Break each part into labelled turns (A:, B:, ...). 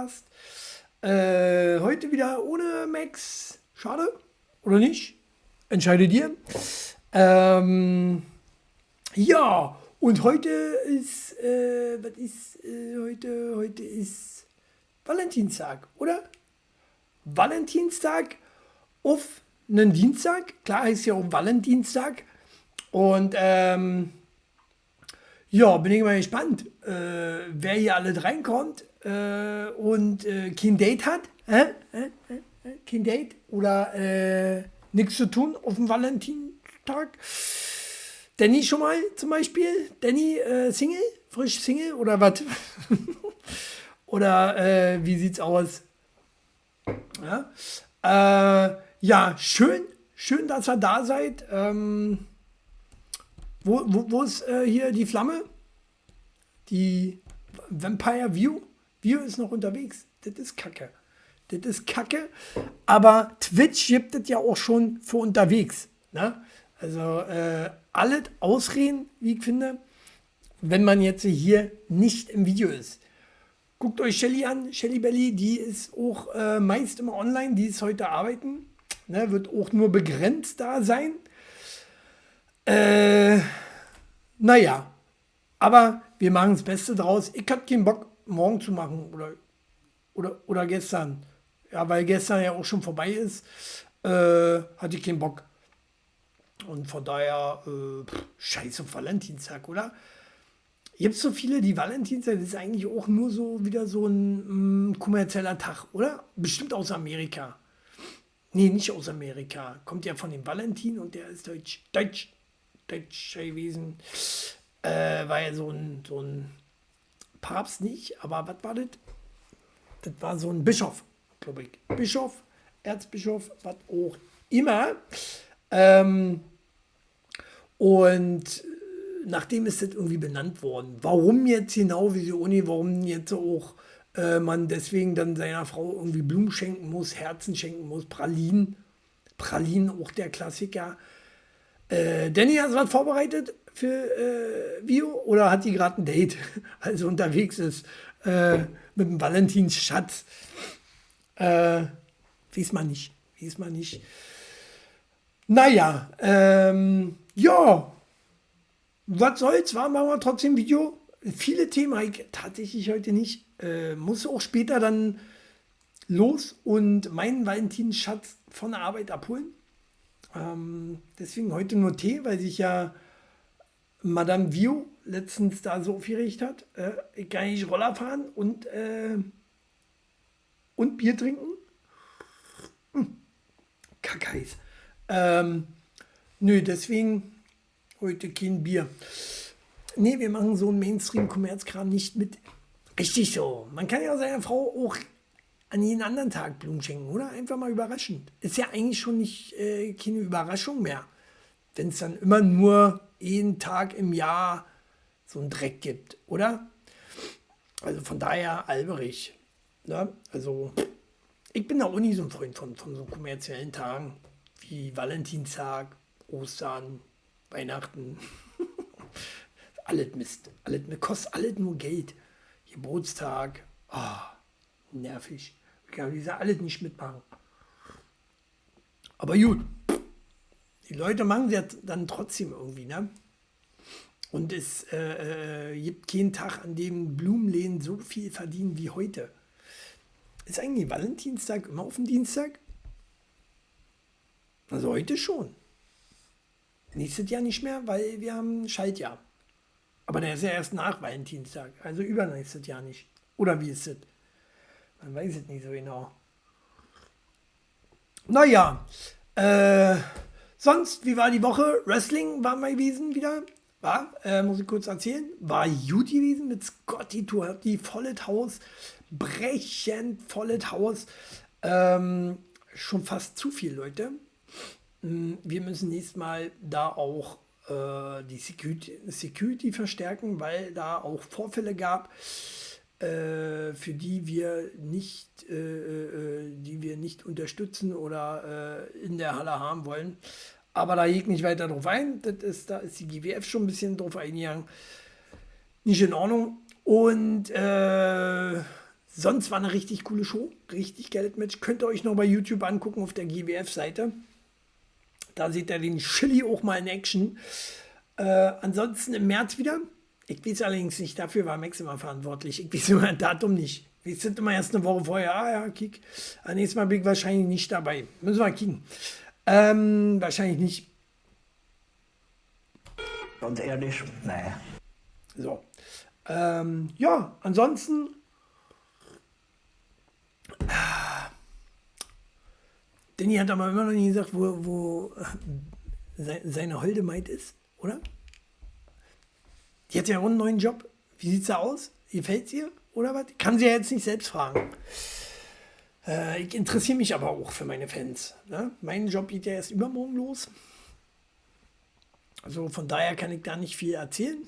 A: Podcast. Äh, heute wieder ohne Max. Schade. Oder nicht? Entscheide dir. Ähm, ja, und heute ist, äh, was ist äh, heute? Heute ist Valentinstag, oder? Valentinstag auf einen Dienstag. Klar heißt ja auch Valentinstag. Und ähm, ja, bin ich mal gespannt, äh, wer hier alles reinkommt äh, und äh, kein Date hat. Äh? Kein Date oder äh, nichts zu tun auf dem Valentinstag. Danny schon mal zum Beispiel. Danny äh, Single, frisch Single oder was? oder äh, wie sieht's aus? Ja, ja schön, schön, dass ihr da seid. Ähm, wo, wo, wo ist hier die Flamme? Die Vampire View? View ist noch unterwegs. Das ist Kacke. Das ist Kacke. Aber Twitch gibt es ja auch schon für unterwegs. Ne? Also äh, alles ausreden, wie ich finde, wenn man jetzt hier nicht im Video ist. Guckt euch Shelly an, Shelly Belly, die ist auch äh, meist immer online, die ist heute arbeiten. Ne, wird auch nur begrenzt da sein. Äh, naja, aber wir machen das Beste draus. Ich hatte keinen Bock, morgen zu machen oder, oder, oder gestern. Ja, weil gestern ja auch schon vorbei ist, äh, hatte ich keinen Bock. Und von daher, äh, pff, scheiße Valentinstag, oder? Gibt so viele, die Valentinstag, ist eigentlich auch nur so wieder so ein mh, mm, kommerzieller Tag, oder? Bestimmt aus Amerika. Nee, nicht aus Amerika. Kommt ja von dem Valentin und der ist deutsch. Deutsch. Deutsch gewesen. Äh, war ja so ein, so ein Papst nicht, aber was war das? Das war so ein Bischof, glaube ich. Bischof, Erzbischof, was auch immer. Ähm, und nachdem ist das irgendwie benannt worden. Warum jetzt genau, wie die Uni, warum jetzt auch äh, man deswegen dann seiner Frau irgendwie Blumen schenken muss, Herzen schenken muss, Pralinen. Pralinen, auch der Klassiker. Äh, Danny, hast was vorbereitet für äh, Vio oder hat die gerade ein Date, also unterwegs ist äh, mit dem Valentins Schatz? Äh, weiß man nicht, weiß man nicht. Naja, ähm, ja, was soll's, war machen wir trotzdem Video. Viele Themen ich tatsächlich heute nicht. Äh, muss auch später dann los und meinen Valentins-Schatz von der Arbeit abholen. Ähm, deswegen heute nur Tee, weil sich ja Madame Vio letztens da so aufgeregt hat. Äh, ich kann nicht Roller fahren und, äh, und Bier trinken. Hm. Kackheiß. Ähm, nö, deswegen heute kein Bier. Nee, wir machen so einen Mainstream-Kommerzkram nicht mit. Richtig so. Man kann ja seiner Frau auch an jeden anderen Tag Blumen schenken, oder? Einfach mal überraschend. Ist ja eigentlich schon nicht äh, keine Überraschung mehr, wenn es dann immer nur jeden Tag im Jahr so einen Dreck gibt, oder? Also von daher alberig. Ne? Also ich bin auch nie so ein Freund von, von so kommerziellen Tagen wie Valentinstag, Ostern, Weihnachten. alles Mist. Alles, kostet alles nur Geld. Geburtstag. Oh, nervig. Ich kann diese alles nicht mitmachen. Aber gut. Die Leute machen es dann trotzdem irgendwie, ne? Und es äh, äh, gibt keinen Tag, an dem Blumenläden so viel verdienen wie heute. Ist eigentlich Valentinstag immer auf dem Dienstag? Also heute schon. Nächstes Jahr nicht mehr, weil wir haben Schaltjahr. Aber der ist ja erst nach Valentinstag, also übernächstes Jahr nicht. Oder wie ist es? Man weiß es nicht so genau. Naja, äh, sonst, wie war die Woche? Wrestling war mal gewesen wieder. War, äh, muss ich kurz erzählen, war gut gewesen mit Scotty Tour, die volles Haus, brechend volles Haus. Ähm, schon fast zu viel, Leute. Hm, wir müssen nächstes Mal da auch äh, die Security, Security verstärken, weil da auch Vorfälle gab für die wir nicht, äh, äh, die wir nicht unterstützen oder äh, in der Halle haben wollen. Aber da geht nicht weiter drauf ein. Das ist, da ist die GWF schon ein bisschen drauf eingegangen. Nicht in Ordnung. Und äh, sonst war eine richtig coole Show. Richtig geiles Match. Könnt ihr euch noch bei YouTube angucken auf der GWF-Seite. Da seht ihr den Chili auch mal in Action. Äh, ansonsten im März wieder. Ich weiß allerdings nicht, dafür war Max immer verantwortlich. Ich weiß immer ein Datum nicht. Wir sind immer erst eine Woche vorher. Ah ja, kick. Nächstes Mal bin ich wahrscheinlich nicht dabei. Müssen wir mal kicken. Ähm, wahrscheinlich nicht.
B: Ganz ehrlich, naja.
A: So. Ähm, ja, ansonsten. Ah, Danny hat aber immer noch nie gesagt, wo, wo äh, seine Holde meint ist, oder? Die hat ja auch einen neuen Job. Wie sieht's da aus? Gefällt's ihr? Oder was? Kann sie ja jetzt nicht selbst fragen. Äh, ich interessiere mich aber auch für meine Fans. Ne? Mein Job geht ja erst übermorgen los. Also von daher kann ich da nicht viel erzählen.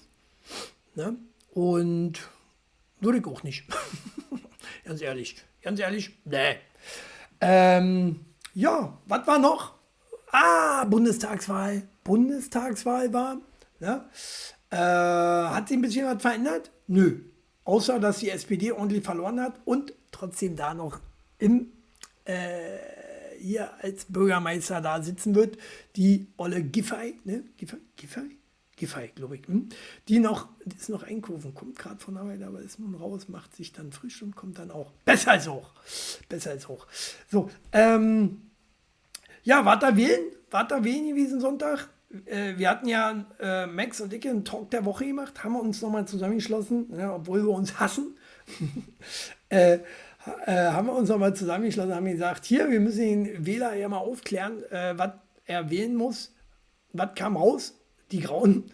A: Ne? Und würde ich auch nicht. ganz ehrlich. Ganz ehrlich, nee. Ähm, ja, was war noch? Ah, Bundestagswahl. Bundestagswahl war. Ne? Äh, hat sich ein bisschen was verändert? Nö. Außer, dass die SPD ordentlich verloren hat und trotzdem da noch im, äh, hier als Bürgermeister da sitzen wird, die Olle Giffey, ne? Giffey? Giffey? Giffey, glaube ich. Hm? Die noch, die ist noch einkaufen, kommt gerade von Arbeit, aber ist nun raus, macht sich dann frisch und kommt dann auch. Besser als hoch. Besser als hoch. So, ähm, ja, wart da wählen? Wart da wählen gewesen Sonntag? Äh, wir hatten ja äh, Max und ich einen Talk der Woche gemacht, haben uns nochmal zusammengeschlossen, ja, obwohl wir uns hassen. äh, äh, haben wir uns nochmal zusammengeschlossen, haben gesagt, hier, wir müssen den Wähler ja mal aufklären, äh, was er wählen muss. Was kam raus? Die Grauen.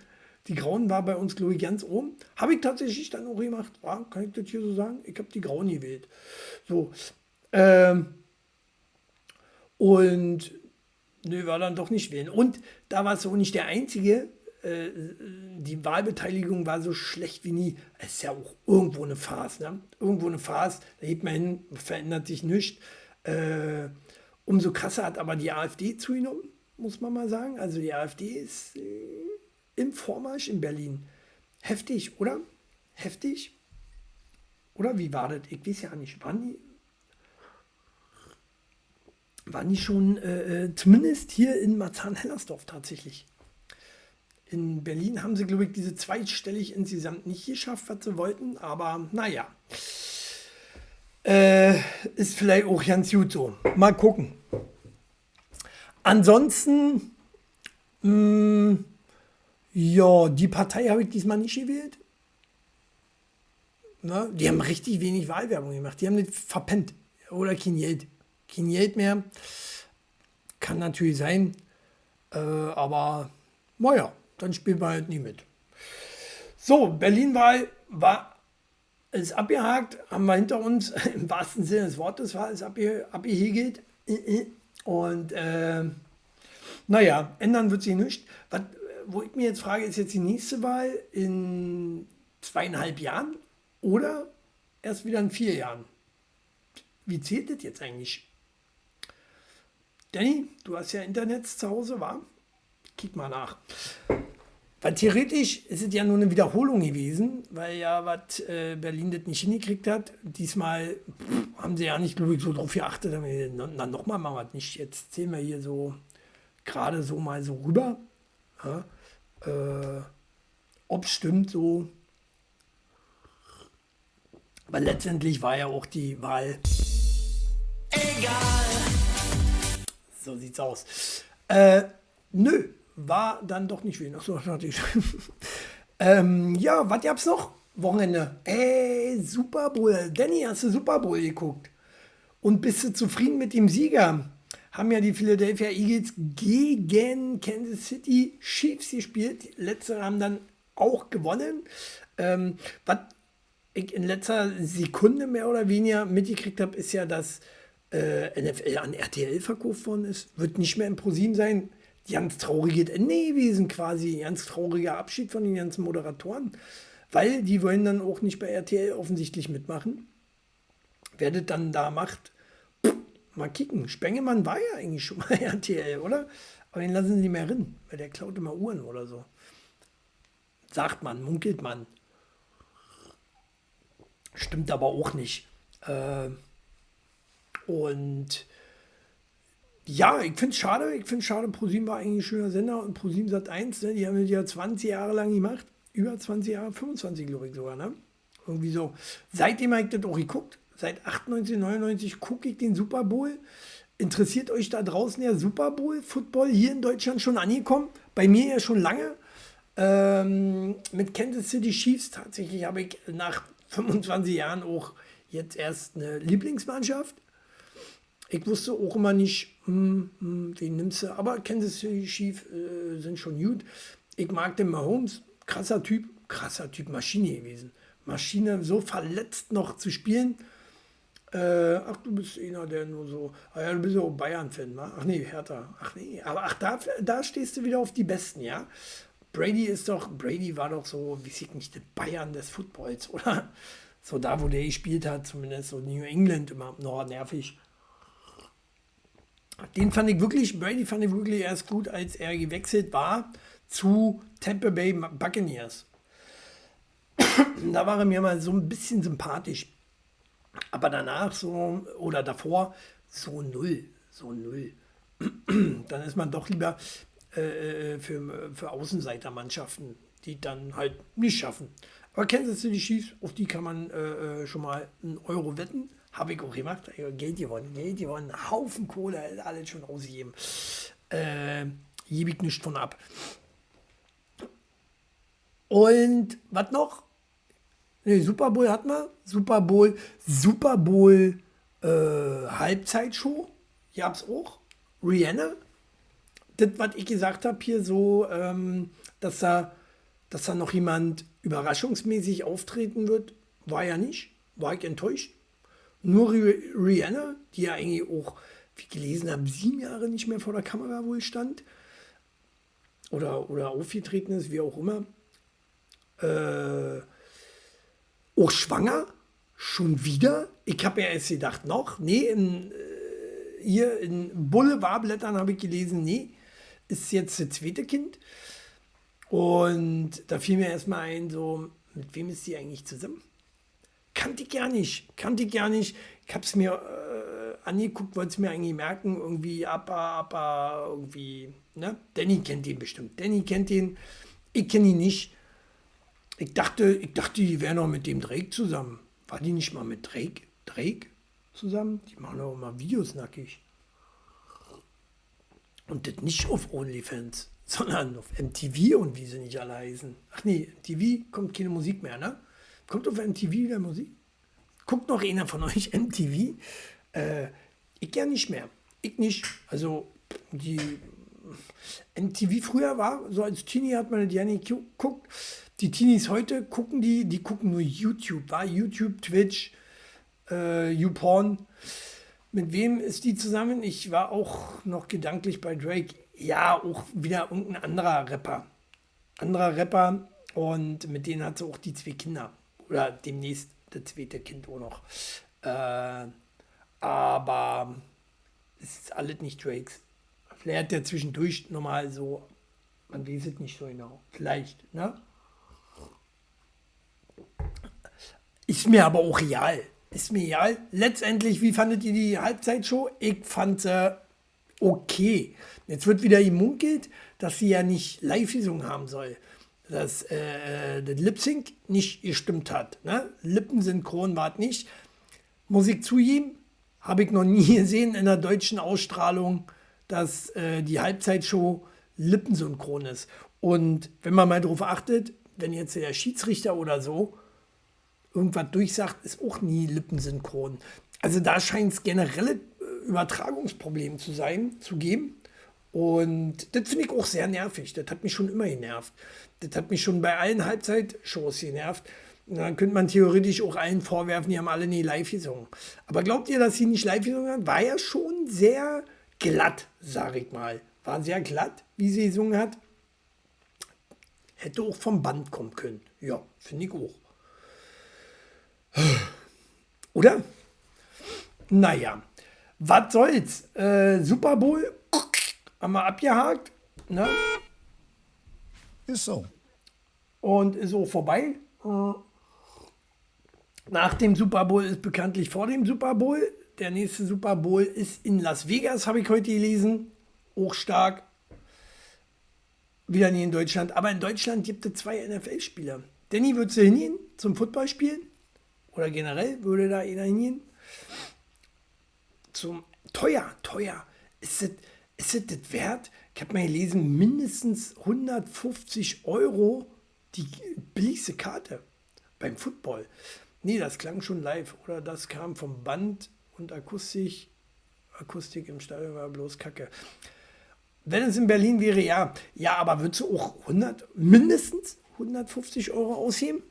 A: Die Grauen war bei uns, glaube ich, ganz oben. Habe ich tatsächlich dann auch gemacht. Ja, kann ich das hier so sagen? Ich habe die Grauen gewählt. So. Ähm, und nö, war dann doch nicht wählen. Und da war es so nicht der einzige. Äh, die Wahlbeteiligung war so schlecht wie nie. Es ist ja auch irgendwo eine Farce. Ne? Irgendwo eine Farce. Da geht man hin, verändert sich nichts. Äh, umso krasser hat aber die AfD zugenommen, muss man mal sagen. Also die AfD ist äh, im Vormarsch in Berlin. Heftig, oder? Heftig? Oder wie war das? Ich weiß ja nicht. Waren die, waren die schon, äh, äh, zumindest hier in Marzahn-Hellersdorf tatsächlich. In Berlin haben sie, glaube ich, diese zweistellig insgesamt nicht geschafft, was sie wollten, aber naja. Äh, ist vielleicht auch ganz gut so. Mal gucken. Ansonsten, mh, hm, ja, die Partei habe ich diesmal nicht gewählt. Na, die haben richtig wenig Wahlwerbung gemacht. Die haben nicht verpennt. Oder kein Geld kein Geld mehr. Kann natürlich sein, äh, aber naja, dann spielt man halt nie mit. So, Berlin-Wahl war ist abgehakt, haben wir hinter uns, im wahrsten Sinne des Wortes war es abge, abgehegelt. Und äh, naja, ändern wird sich nichts. Was, wo ich mir jetzt frage, ist jetzt die nächste Wahl in zweieinhalb Jahren oder erst wieder in vier Jahren? Wie zählt das jetzt eigentlich? Danny, du hast ja Internet zu Hause, war? Kick mal nach. Weil theoretisch ist es ja nur eine Wiederholung gewesen, weil ja was äh, Berlin das nicht hingekriegt hat. Diesmal pff, haben sie ja nicht, ich, so drauf geachtet. Dann nochmal machen wir es nicht. Jetzt zählen wir hier so gerade so mal so rüber. Ja, äh, Ob stimmt so. Aber letztendlich war ja auch die Wahl. Egal. So sieht's aus. Äh, nö, war dann doch nicht viel. Achso, natürlich. ähm, ja, was gab's noch? Wochenende. Ey, Super Bowl. Danny, hast du Super Bowl geguckt? Und bist du zufrieden mit dem Sieger? Haben ja die Philadelphia Eagles gegen Kansas City Chiefs gespielt. Letztere haben dann auch gewonnen. Ähm, was ich in letzter Sekunde mehr oder weniger mitgekriegt habe, ist ja, dass äh, NFL an RTL verkauft worden ist. Wird nicht mehr im ProSieben sein. Ganz trauriges Ende gewesen quasi. Ganz trauriger Abschied von den ganzen Moderatoren. Weil die wollen dann auch nicht bei RTL offensichtlich mitmachen. Wer das dann da macht, pff, mal kicken. Spengemann war ja eigentlich schon mal RTL, oder? Aber den lassen sie nicht mehr drin, weil der klaut immer Uhren oder so. Sagt man, munkelt man. Stimmt aber auch nicht. Äh, und ja, ich finde es schade. Ich finde es schade. ProSieben war eigentlich ein schöner Sender und ProSieben Sat 1, ne, die haben das ja 20 Jahre lang gemacht. Über 20 Jahre, 25 glaube ich sogar, ne? Irgendwie so. Seitdem habe ich das auch geguckt. Seit 98, 99 gucke ich den Super Bowl. Interessiert euch da draußen der Super Bowl Football hier in Deutschland schon angekommen? Bei mir ja schon lange. Ähm, mit Kansas City Chiefs tatsächlich habe ich nach 25 Jahren auch jetzt erst eine Lieblingsmannschaft. Ich wusste auch immer nicht, hm, hm, wen nimmst du, aber Kansas City Chiefs äh, sind schon gut. Ich mag den Mahomes, krasser Typ, krasser Typ, Maschine gewesen. Maschine, so verletzt noch zu spielen. Äh, ach, du bist einer, der nur so. Ah ja, du bist ja auch Bayern-Fan, wa? Ach nee, Hertha. Ach nee, aber ach, da, da stehst du wieder auf die Besten, ja? Brady ist doch, Brady war doch so, wie sieht nicht, der Bayern des Footballs, oder? So da, wo der gespielt hat, zumindest so New England immer noch nervig. Den fand ich wirklich, Brady fand ich wirklich erst gut, als er gewechselt war zu Tampa Bay Buccaneers. da war er mir mal so ein bisschen sympathisch. Aber danach so, oder davor, so null, so null. dann ist man doch lieber äh, äh, für, für Außenseitermannschaften, die dann halt nicht schaffen. Aber Kansas City Chiefs, auf die kann man äh, äh schon mal einen Euro wetten. Habe ich auch gemacht. Geld gewonnen, Geld gewonnen, Haufen Kohle, alles schon ausgegeben. Äh, gebe ich nicht von ab. Und was noch? Nee, Super Bowl hat man. Super Bowl, Super Bowl äh, Halbzeitshow. Gab's auch. Rihanna. Das, was ich gesagt habe hier so, ähm, dass da, dass da noch jemand überraschungsmäßig auftreten wird, war ja nicht. War ich enttäuscht. Nur Rihanna, die ja eigentlich auch, wie ich gelesen habe, sieben Jahre nicht mehr vor der Kamera wohl stand. Oder, oder aufgetreten ist, wie auch immer. Äh, auch schwanger? Schon wieder? Ich habe ja erst gedacht, noch? Nee, in, äh, hier in Boulevardblättern habe ich gelesen, nee, ist jetzt das zweite Kind. Und da fiel mir erstmal ein, so, mit wem ist sie eigentlich zusammen? Kannte ich gar nicht. Kannte ich gar nicht. Ich habe es mir äh, angeguckt, wollte es mir eigentlich merken. Irgendwie Appa, Appa, irgendwie. Ne? Danny kennt ihn bestimmt. Danny kennt ihn. Ich kenne ihn nicht. Ich dachte, ich dachte, die wären noch mit dem Drake zusammen. War die nicht mal mit Drake? Drake zusammen? Die machen auch immer Videos nackig. Und das nicht auf OnlyFans, sondern auf MTV und wie sie nicht alle heißen. Ach nee, MTV kommt keine Musik mehr, ne? Kommt auf MTV wieder Musik? Guckt noch einer von euch MTV? Äh, ich ja nicht mehr. Ich nicht. Also die MTV früher war, so als Teenie hat man die ja nicht geguckt. Die Teenies heute gucken die, die gucken nur YouTube, war YouTube, Twitch, äh, YouPorn. Mit wem ist die zusammen? Ich war auch noch gedanklich bei Drake. Ja, auch wieder irgendein anderer Rapper. Anderer Rapper und mit denen hat sie auch die zwei Kinder oder demnächst das zweite Kind auch noch. Äh, aber es ist alles nicht Drakes. Vielleicht hat der zwischendurch nochmal so, man weiß es nicht so genau. Vielleicht, ne? Ist mir aber auch real. Ist mir egal. Letztendlich, wie fandet ihr die Halbzeitshow? Ich fand sie okay. Jetzt wird wieder gemunkelt, dass sie ja nicht Live-Visung haben soll dass äh, das Lip Sync nicht gestimmt hat. Ne? Lippensynchron war es nicht. Muss ich zugeben, habe ich noch nie gesehen in der deutschen Ausstrahlung, dass äh, die Halbzeitshow lippensynchron ist. Und wenn man mal darauf achtet, wenn jetzt der Schiedsrichter oder so irgendwas durchsagt, ist auch nie lippensynchron. Also da scheint es generelle äh, Übertragungsprobleme zu sein, zu geben. Und das finde ich auch sehr nervig. Das hat mich schon immer genervt. Das hat mich schon bei allen Halbzeitshows genervt. Und dann könnte man theoretisch auch allen vorwerfen, die haben alle nie live gesungen. Aber glaubt ihr, dass sie nicht live gesungen hat? War ja schon sehr glatt, sage ich mal. War sehr glatt, wie sie gesungen hat. Hätte auch vom Band kommen können. Ja, finde ich auch. Oder? Naja, was soll's? Äh, Super Bowl haben wir abgehakt. Ne?
C: Ist so.
A: Und ist auch vorbei. Nach dem Super Bowl ist bekanntlich vor dem Super Bowl. Der nächste Super Bowl ist in Las Vegas, habe ich heute gelesen. Auch stark. Wieder nie in Deutschland. Aber in Deutschland gibt es zwei NFL-Spieler. Danny, würdest du hingehen zum Football spielen? Oder generell würde da einer hingehen? Zum teuer, teuer. Ist es ist es das wert? Ich habe mal gelesen, mindestens 150 Euro die billigste Karte beim Football. Nee, das klang schon live. Oder das kam vom Band und Akustik. Akustik im Stadion war bloß Kacke. Wenn es in Berlin wäre, ja. Ja, aber würdest du auch 100, mindestens 150 Euro ausgeben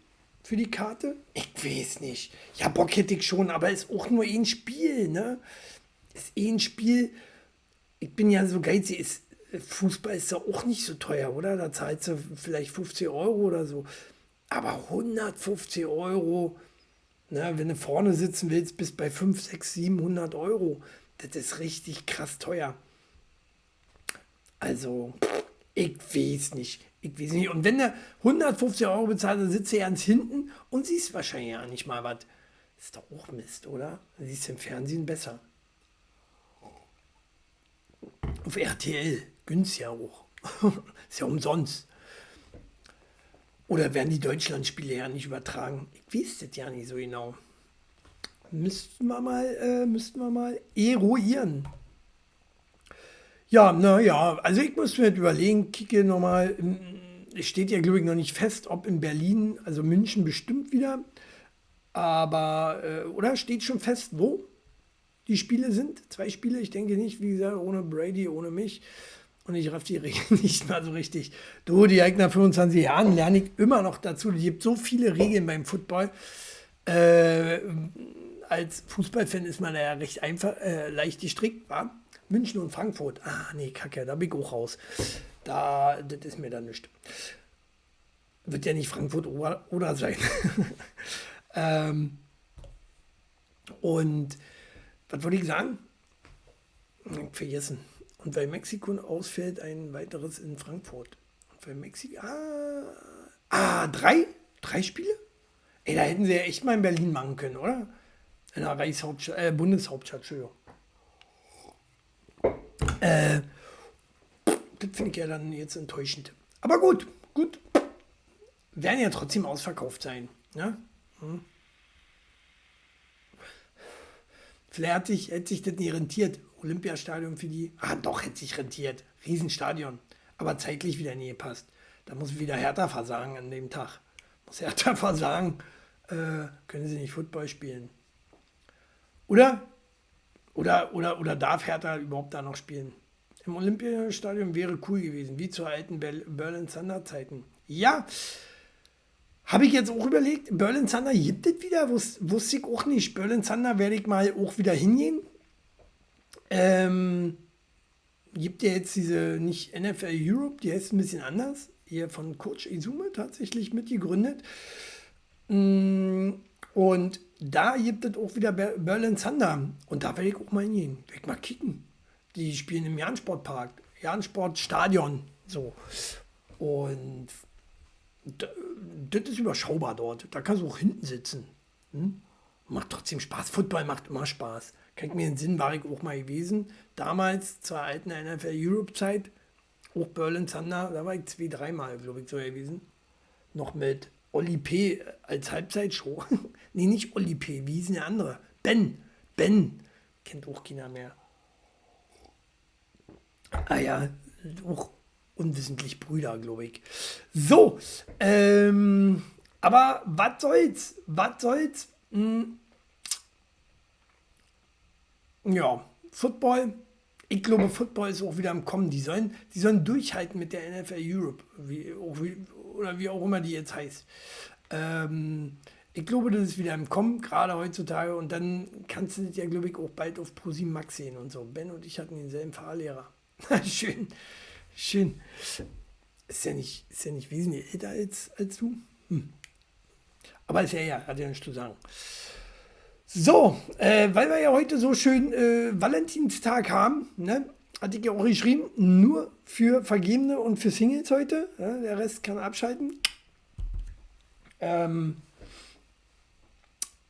A: für die Karte? Ich weiß nicht. Ja, Bock hätte ich schon, aber ist auch nur ein Spiel, ne? Ist eh ein Spiel. Ich bin ja so geizig. Ist, Fußball ist ja auch nicht so teuer, oder? Da zahlst du vielleicht 50 Euro oder so. Aber 150 Euro, ne, wenn du vorne sitzen willst, bis bei 5, 6, 700 Euro. Das ist richtig krass teuer. Also, ich weiß nicht. Ich weiß nicht. Und wenn du 150 Euro bezahlst, dann sitzt du ganz hinten und siehst wahrscheinlich ja nicht mal was. Ist doch auch Mist, oder? Dann siehst du im Fernsehen besser. Auf RTL. Günstiger auch. ist ja umsonst. Oder werden die Deutschlandspiele ja nicht übertragen? Ich weiß das ja nicht so genau. Müssten wir mal, äh, müssten wir mal eruieren. Ja, naja, also ich muss mir überlegen, kicke nochmal, es steht ja glaube ich noch nicht fest, ob in Berlin, also München bestimmt wieder, aber, äh, oder steht schon fest, wo die Spiele sind? Zwei Spiele, ich denke nicht, wie gesagt, ohne Brady, ohne mich. Und ich raff die Regeln nicht mal so richtig. Du, die nach 25 Jahren lerne ich immer noch dazu. Es gibt so viele Regeln beim Football. Äh, als Fußballfan ist man ja recht einfach, äh, leicht gestrickt, war. München und Frankfurt. Ah, nee, kacke, da bin ich auch raus. Da, das ist mir dann nicht. Wird ja nicht Frankfurt oder, oder sein. ähm, und was wollte ich sagen? Vergessen. Und weil Mexiko ausfällt, ein weiteres in Frankfurt. Und weil Mexiko. Ah, ah, drei? Drei Spiele? Ey, da hätten sie ja echt mal in Berlin machen können, oder? In der Reichshauptstadt, äh, Bundeshauptstadt, Entschuldigung. Äh, das finde ich ja dann jetzt enttäuschend. Aber gut, gut. Werden ja trotzdem ausverkauft sein. Ne? Hm. Hätte sich, hätte sich das nicht rentiert. Olympiastadion für die. Ah, doch, hätte sich rentiert. Riesenstadion. Aber zeitlich wieder nie gepasst. Da muss wieder Hertha versagen an dem Tag. Muss Hertha versagen. Äh, können sie nicht Football spielen. Oder? Oder, oder, oder darf Hertha überhaupt da noch spielen? Im Olympiastadion wäre cool gewesen, wie zu alten Berlin Thunder Zeiten. Ja, habe ich jetzt auch überlegt, Berlin Thunder gibt es wieder, Wus wusste ich auch nicht. Berlin Thunder werde ich mal auch wieder hingehen. Ähm, gibt ja jetzt diese, nicht NFL Europe, die heißt ein bisschen anders. Hier von Coach Izume tatsächlich mitgegründet. Mm, und da gibt es auch wieder Berlin Thunder. Und da werde ich auch mal hingehen. Werde ich mal kicken. Die spielen im Jansportpark, Jansportstadion. So. Und das ist überschaubar dort. Da kannst du auch hinten sitzen. Hm? Macht trotzdem Spaß. Football macht immer Spaß. Ich mir den Sinn, war ich auch mal gewesen. Damals, zur alten NFL Europe Zeit, auch Berlin Thunder, da war ich zwei, dreimal, glaube ich, so gewesen. Noch mit Oli P. als Halbzeitshow. nee, nicht Oli P., wie hieß denn der andere? Ben. Ben. Kennt auch keiner mehr. Ah ja, auch unwissentlich Brüder, glaube ich. So, ähm, aber was soll's? Was soll's? Hm. Ja, Football. Ich glaube, Football ist auch wieder im Kommen. Die sollen, die sollen durchhalten mit der NFL Europe, wie, wie, oder wie auch immer die jetzt heißt. Ähm, ich glaube, das ist wieder im Kommen, gerade heutzutage. Und dann kannst du das ja, glaube ich, auch bald auf ProSieben Max sehen und so. Ben und ich hatten denselben Fahrlehrer. Schön. Schön. Ist ja nicht, ist ja nicht wesentlich älter als, als du. Hm. Aber ist ja ja, hat ja nichts zu sagen. So, äh, weil wir ja heute so schön äh, Valentinstag haben, ne? hatte ich ja auch geschrieben, nur für Vergebene und für Singles heute. Ja, der Rest kann abschalten. Ähm,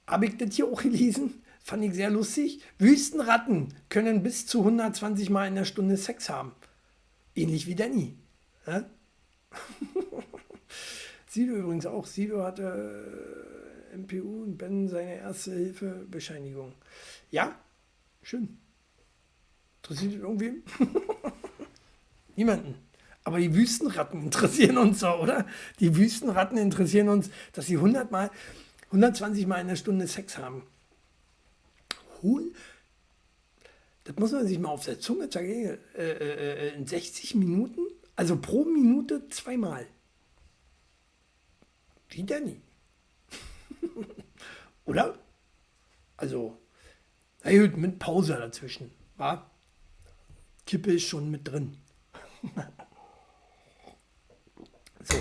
A: Habe ich das hier auch gelesen? Fand ich sehr lustig. Wüstenratten können bis zu 120 Mal in der Stunde Sex haben. Ähnlich wie Danny. Ja? Sido übrigens auch. Sido hatte äh, MPU und Ben seine erste Hilfebescheinigung. Ja, schön. Interessiert irgendwie niemanden. Aber die Wüstenratten interessieren uns so, oder? Die Wüstenratten interessieren uns, dass sie 100 mal, 120 Mal in der Stunde Sex haben. Hol. Das muss man sich mal auf der Zunge zeigen. Äh, äh, in 60 Minuten, also pro Minute zweimal. Wie Danny. oder? Also, na gut, mit Pause dazwischen. War? Kippe ist schon mit drin. so.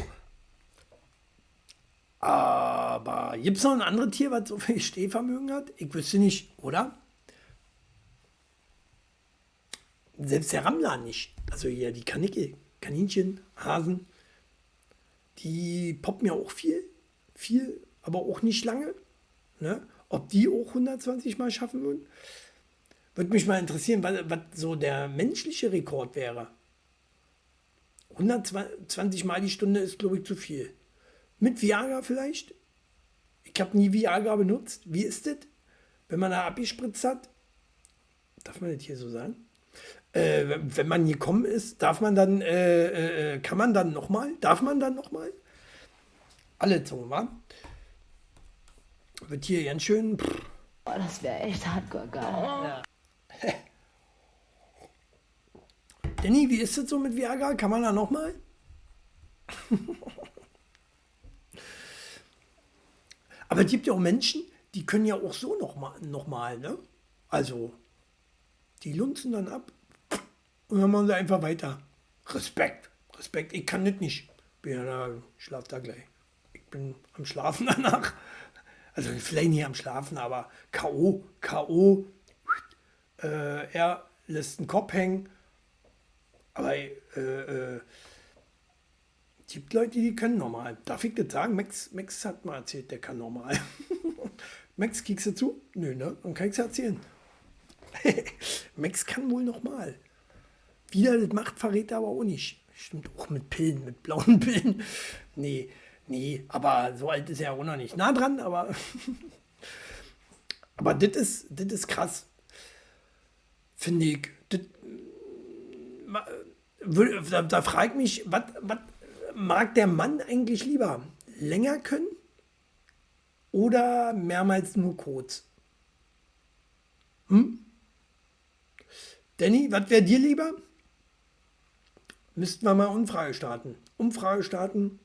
A: Aber gibt es noch ein anderes Tier, was so viel Stehvermögen hat? Ich wüsste nicht, oder? Selbst der Rammler nicht. Also hier die Kanickel, Kaninchen, Hasen, die poppen ja auch viel, viel, aber auch nicht lange. Ne? Ob die auch 120 Mal schaffen würden? Würde mich mal interessieren, was, was so der menschliche Rekord wäre. 120 Mal die Stunde ist, glaube ich, zu viel. Mit Viagra vielleicht? Ich habe nie Viagra benutzt. Wie ist das? Wenn man da abgespritzt hat? Darf man das hier so sagen? Äh, wenn man gekommen ist, darf man dann, äh, äh, äh kann man dann nochmal? Darf man dann nochmal? Alle Zungen, wa? Wird hier ganz schön.
D: Boah, das wäre echt hardcore geil. Ja.
A: Danny, wie ist das so mit Viagra? Kann man da nochmal? Aber es gibt ja auch Menschen, die können ja auch so nochmal, noch mal, ne? Also, die lunzen dann ab und dann machen sie einfach weiter. Respekt, Respekt. Ich kann das nicht. Bin ja da, schlaf da gleich. Ich bin am Schlafen danach. Also vielleicht nicht am Schlafen, aber K.O., K.O., äh, er lässt den Kopf hängen. Aber äh, äh, gibt Leute, die können normal. Darf ich das sagen? Max, Max hat mal erzählt, der kann normal. Max, kriegst du zu? Nö, ne? Dann kann ich es erzählen. Max kann wohl nochmal. Wie der das macht, verrät er aber auch nicht. Stimmt auch mit Pillen, mit blauen Pillen. Nee, nee, aber so alt ist er auch noch nicht. Nah dran, aber. aber das ist, das krass finde ich. Das, da, da frage ich mich, was mag der Mann eigentlich lieber? Länger können oder mehrmals nur kurz? Hm? Danny, was wäre dir lieber? Müssten wir mal Umfrage starten. Umfrage starten.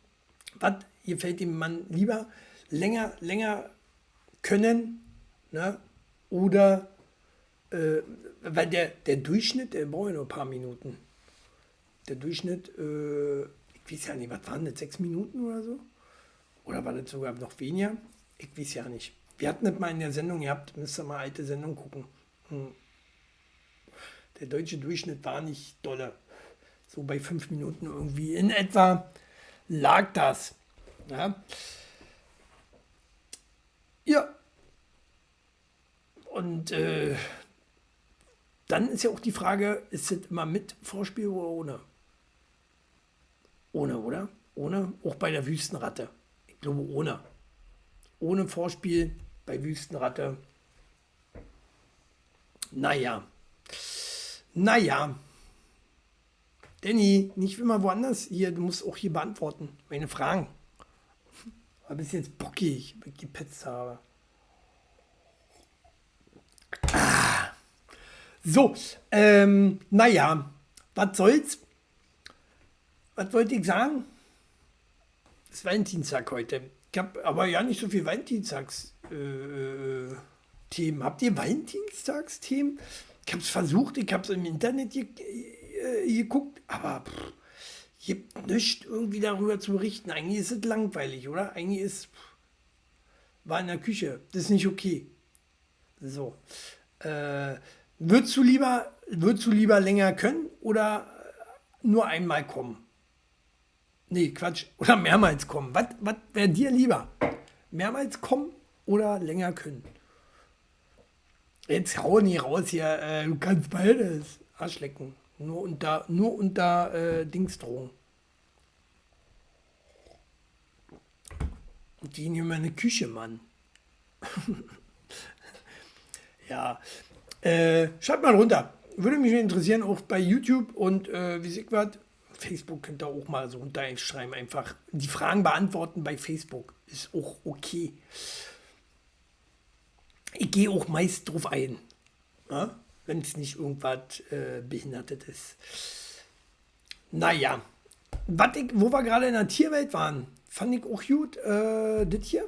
A: Was gefällt dem Mann lieber? Länger, länger können ne? oder äh, weil der, der Durchschnitt, der braucht ja nur ein paar Minuten. Der Durchschnitt, äh, ich weiß ja nicht, was waren das, sechs Minuten oder so? Oder war das sogar noch weniger? Ich weiß ja nicht. Wir hatten das mal in der Sendung gehabt, müsst ihr mal alte Sendung gucken. Hm. Der deutsche Durchschnitt war nicht dolle. So bei fünf Minuten irgendwie in etwa lag das. Ja. Ja. Und äh, dann ist ja auch die Frage, ist es immer mit Vorspiel oder ohne? Ohne, oder? Ohne? Auch bei der Wüstenratte. Ich glaube ohne. Ohne Vorspiel bei Wüstenratte. Naja. Naja. Danny, nicht immer woanders. Hier, du musst auch hier beantworten. Meine Fragen. War bis jetzt bockig, wenn ich gepetzt habe. So, ähm, naja, was soll's? Was wollte ich sagen? Es ist Valentinstag heute. Ich habe aber ja nicht so viel Valentinstags-Themen. Äh, Habt ihr Valentinstagsthemen? Ich habe es versucht, ich habe es im Internet äh, geguckt, aber pff, gibt nichts irgendwie darüber zu berichten. Eigentlich ist es langweilig, oder? Eigentlich ist. Pff, war in der Küche. Das ist nicht okay. So. Äh, Würdest du lieber würdest du lieber länger können oder nur einmal kommen? Nee, Quatsch. Oder mehrmals kommen. Was wäre dir lieber? Mehrmals kommen oder länger können? Jetzt hau nie raus hier. Äh, du kannst beides. Arschlecken. Nur unter, nur unter äh, Dingsdrohung. Und die in meine Küche, Mann. ja. Äh, schreibt mal runter. Würde mich interessieren, auch bei YouTube und äh, wie sieht was? Facebook könnt ihr auch mal so runterschreiben. Einfach die Fragen beantworten bei Facebook. Ist auch okay. Ich gehe auch meist drauf ein. Ja? Wenn es nicht irgendwas äh, Behindertes ist. Naja. Was ich, wo wir gerade in der Tierwelt waren, fand ich auch gut. Äh, das hier.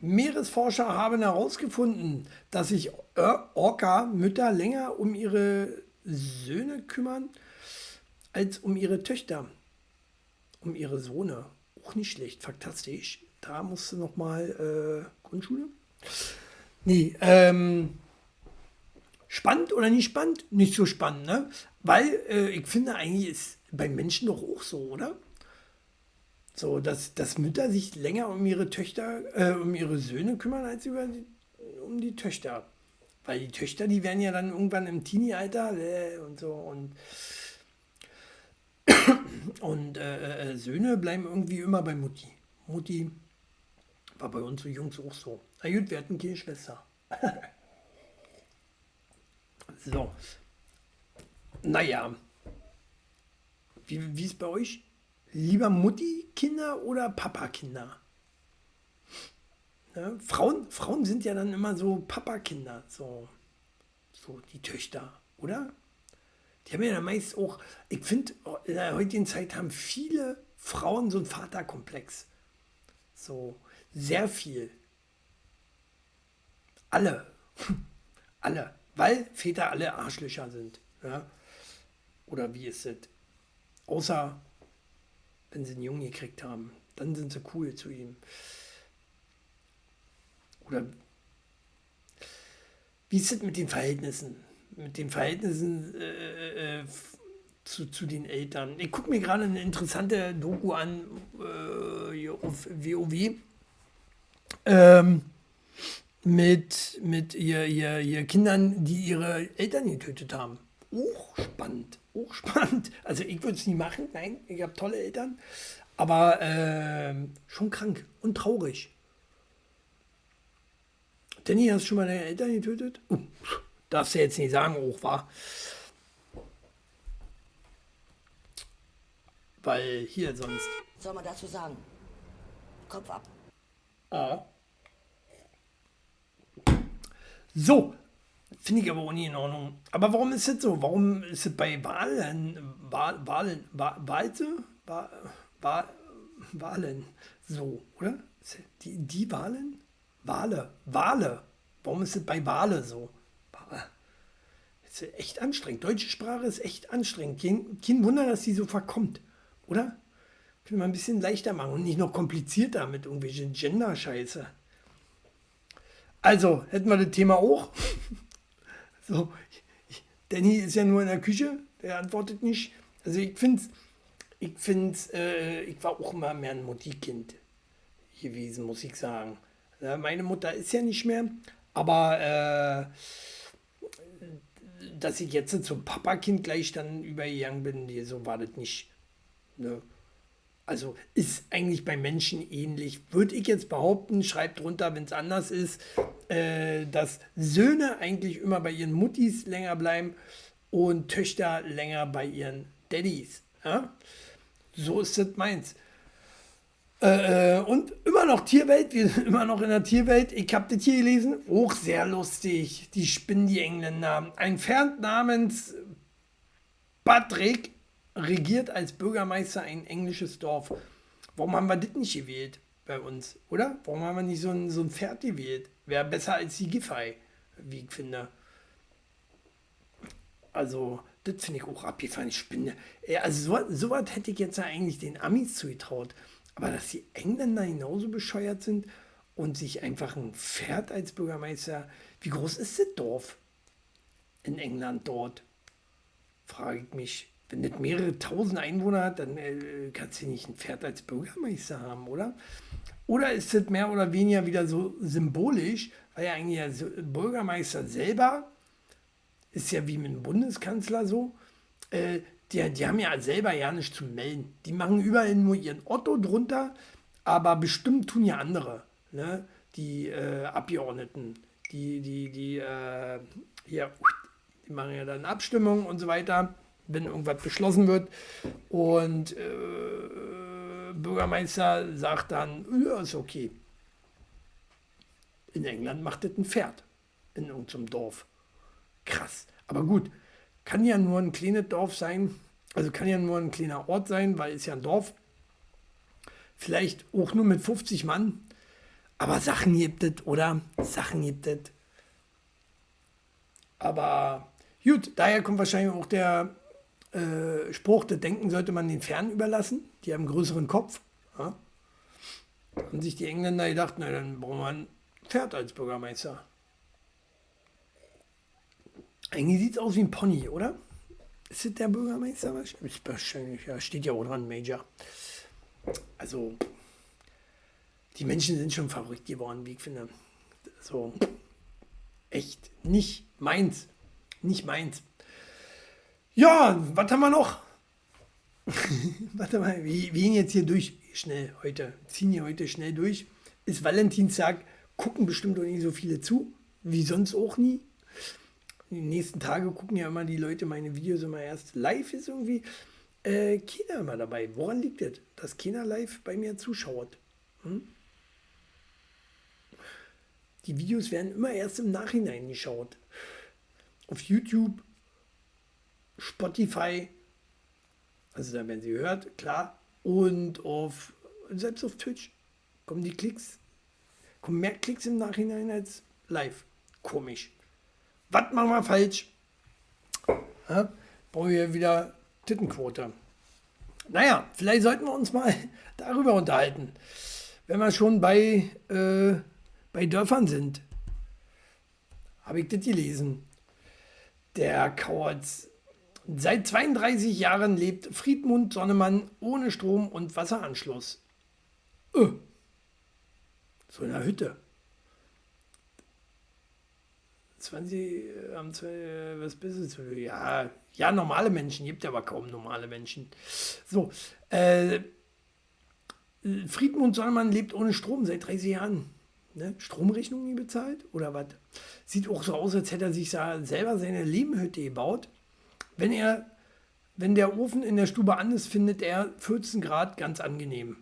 A: Meeresforscher haben herausgefunden, dass sich Orca-Mütter länger um ihre Söhne kümmern als um ihre Töchter. Um ihre Sohne. Auch nicht schlecht, fantastisch. Da musste noch mal äh, Grundschule. Nee, ähm, spannend oder nicht spannend? Nicht so spannend, ne? Weil äh, ich finde, eigentlich ist bei Menschen doch auch so, oder? So, dass, dass Mütter sich länger um ihre Töchter, äh, um ihre Söhne kümmern, als über die, um die Töchter. Weil die Töchter, die werden ja dann irgendwann im Teenie-Alter äh, und so und und äh, äh, Söhne bleiben irgendwie immer bei Mutti. Mutti war bei uns so Jungs auch so. Na gut, wir hatten keine Schwester. so. Naja. Wie, wie ist bei euch? Lieber Mutti-Kinder oder Papa-Kinder? Ne? Frauen, Frauen sind ja dann immer so Papa-Kinder, so, so die Töchter, oder? Die haben ja meist auch, ich finde, in der heutigen Zeit haben viele Frauen so einen Vaterkomplex. So, sehr viel. Alle. alle. Weil Väter alle Arschlöcher sind. Ja? Oder wie ist es? Außer wenn sie einen Jungen gekriegt haben. Dann sind sie cool zu ihm. Oder wie ist es mit den Verhältnissen? Mit den Verhältnissen äh, äh, zu, zu den Eltern. Ich gucke mir gerade eine interessante Doku an äh, auf WoW. Ähm, mit, mit ihr, ihr, ihr Kindern, die ihre Eltern getötet haben. Hochspannend, hochspannend. Also ich würde es nie machen, nein, ich habe tolle Eltern, aber äh, schon krank und traurig. Danny, hast du schon mal deine Eltern getötet? Uh, darfst du jetzt nicht sagen, hoch war. Weil hier sonst.
E: Was soll man dazu sagen? Kopf ab.
A: Ah. So, finde ich aber auch nie in Ordnung. Aber warum ist das so? Warum ist es bei Wahlen, Wahl, Wahlen, Walte, Wahl, Wahlen so, oder? Die, die Wahlen? Wale, Wale. Warum ist es bei Wale so? Das ist echt anstrengend. Deutsche Sprache ist echt anstrengend. Kein, kein Wunder, dass sie so verkommt, oder? Können wir ein bisschen leichter machen und nicht noch komplizierter mit irgendwelchen Gender-Scheiße. Also, hätten wir das Thema auch. so, Danny ist ja nur in der Küche, der antwortet nicht. Also ich finde ich finde äh, ich war auch immer mehr ein Mutti-Kind gewesen, muss ich sagen. Ja, meine Mutter ist ja nicht mehr, aber äh, dass ich jetzt zum Papakind gleich dann übergegangen bin, so war das nicht. Ne? Also ist eigentlich bei Menschen ähnlich. Würde ich jetzt behaupten, schreibt drunter, wenn es anders ist, äh, dass Söhne eigentlich immer bei ihren Muttis länger bleiben und Töchter länger bei ihren Daddys. Ja? So ist das meins. Äh, äh und immer noch Tierwelt, wir sind immer noch in der Tierwelt. Ich habe das hier gelesen, auch sehr lustig. Die spinnen die Engländer. Ein Pferd namens Patrick regiert als Bürgermeister ein englisches Dorf. Warum haben wir das nicht gewählt bei uns, oder? Warum haben wir nicht so ein, so ein Pferd gewählt? Wäre besser als die Giffey, wie ich finde. Also, das finde ich auch abgefahren. Ich spinne. Also, so, so hätte ich jetzt eigentlich den Amis zugetraut. Aber dass die Engländer genauso bescheuert sind und sich einfach ein Pferd als Bürgermeister. Wie groß ist das Dorf? in England dort. Frage ich mich. Wenn das mehrere tausend Einwohner hat, dann äh, kannst du nicht ein Pferd als Bürgermeister haben, oder? Oder ist das mehr oder weniger wieder so symbolisch, weil ja eigentlich der Bürgermeister selber ist ja wie mit dem Bundeskanzler so, äh, die, die haben ja selber ja nichts zu melden. Die machen überall nur ihren Otto drunter, aber bestimmt tun ja andere, ne? die äh, Abgeordneten, die, die, die, äh, hier, die machen ja dann Abstimmungen und so weiter, wenn irgendwas beschlossen wird. Und äh, Bürgermeister sagt dann, ja, ist okay. In England macht das ein Pferd in irgendeinem Dorf. Krass. Aber gut, kann ja nur ein kleines Dorf sein. Also kann ja nur ein kleiner Ort sein, weil es ja ein Dorf. Vielleicht auch nur mit 50 Mann. Aber Sachen gibt es, oder? Sachen gibt es. Aber gut, daher kommt wahrscheinlich auch der äh, Spruch, das Denken sollte man den Fernen überlassen. Die haben einen größeren Kopf. Ja? Haben sich die Engländer gedacht, na dann brauchen wir ein Pferd als Bürgermeister. Eigentlich sieht es aus wie ein Pony, oder? Ist das der Bürgermeister? Ist Wahrscheinlich, ja, steht ja auch dran, Major. Also, die Menschen sind schon verrückt geworden, wie ich finde. So, echt nicht meins. Nicht meins. Ja, was haben wir noch? Warte mal, wir, gehen jetzt hier durch. Schnell heute. Ziehen hier heute schnell durch. Ist Valentinstag. Gucken bestimmt auch nicht so viele zu. Wie sonst auch nie. Die nächsten Tage gucken ja immer die Leute meine Videos immer erst live. Ist irgendwie äh, keiner immer dabei. Woran liegt das, dass keiner live bei mir zuschaut? Hm? Die Videos werden immer erst im Nachhinein geschaut. Auf YouTube, Spotify, also da werden sie gehört, klar. Und auf, selbst auf Twitch kommen die Klicks, kommen mehr Klicks im Nachhinein als live. Komisch. Was machen wir falsch? Ja, brauchen wir wieder Tittenquote. Naja, vielleicht sollten wir uns mal darüber unterhalten. Wenn wir schon bei, äh, bei Dörfern sind. Habe ich das gelesen. Der Kauz. Seit 32 Jahren lebt Friedmund Sonnemann ohne Strom- und Wasseranschluss. Äh. So in einer Hütte. 20, äh, äh, was bist du? Ja, ja, normale Menschen, gibt ja aber kaum normale Menschen. So, äh, Friedmund Sonnemann lebt ohne Strom seit 30 Jahren. Ne? Stromrechnung nie bezahlt oder was? Sieht auch so aus, als hätte er sich selber seine Lebenhütte gebaut. Wenn er, wenn der Ofen in der Stube an ist, findet er 14 Grad ganz angenehm.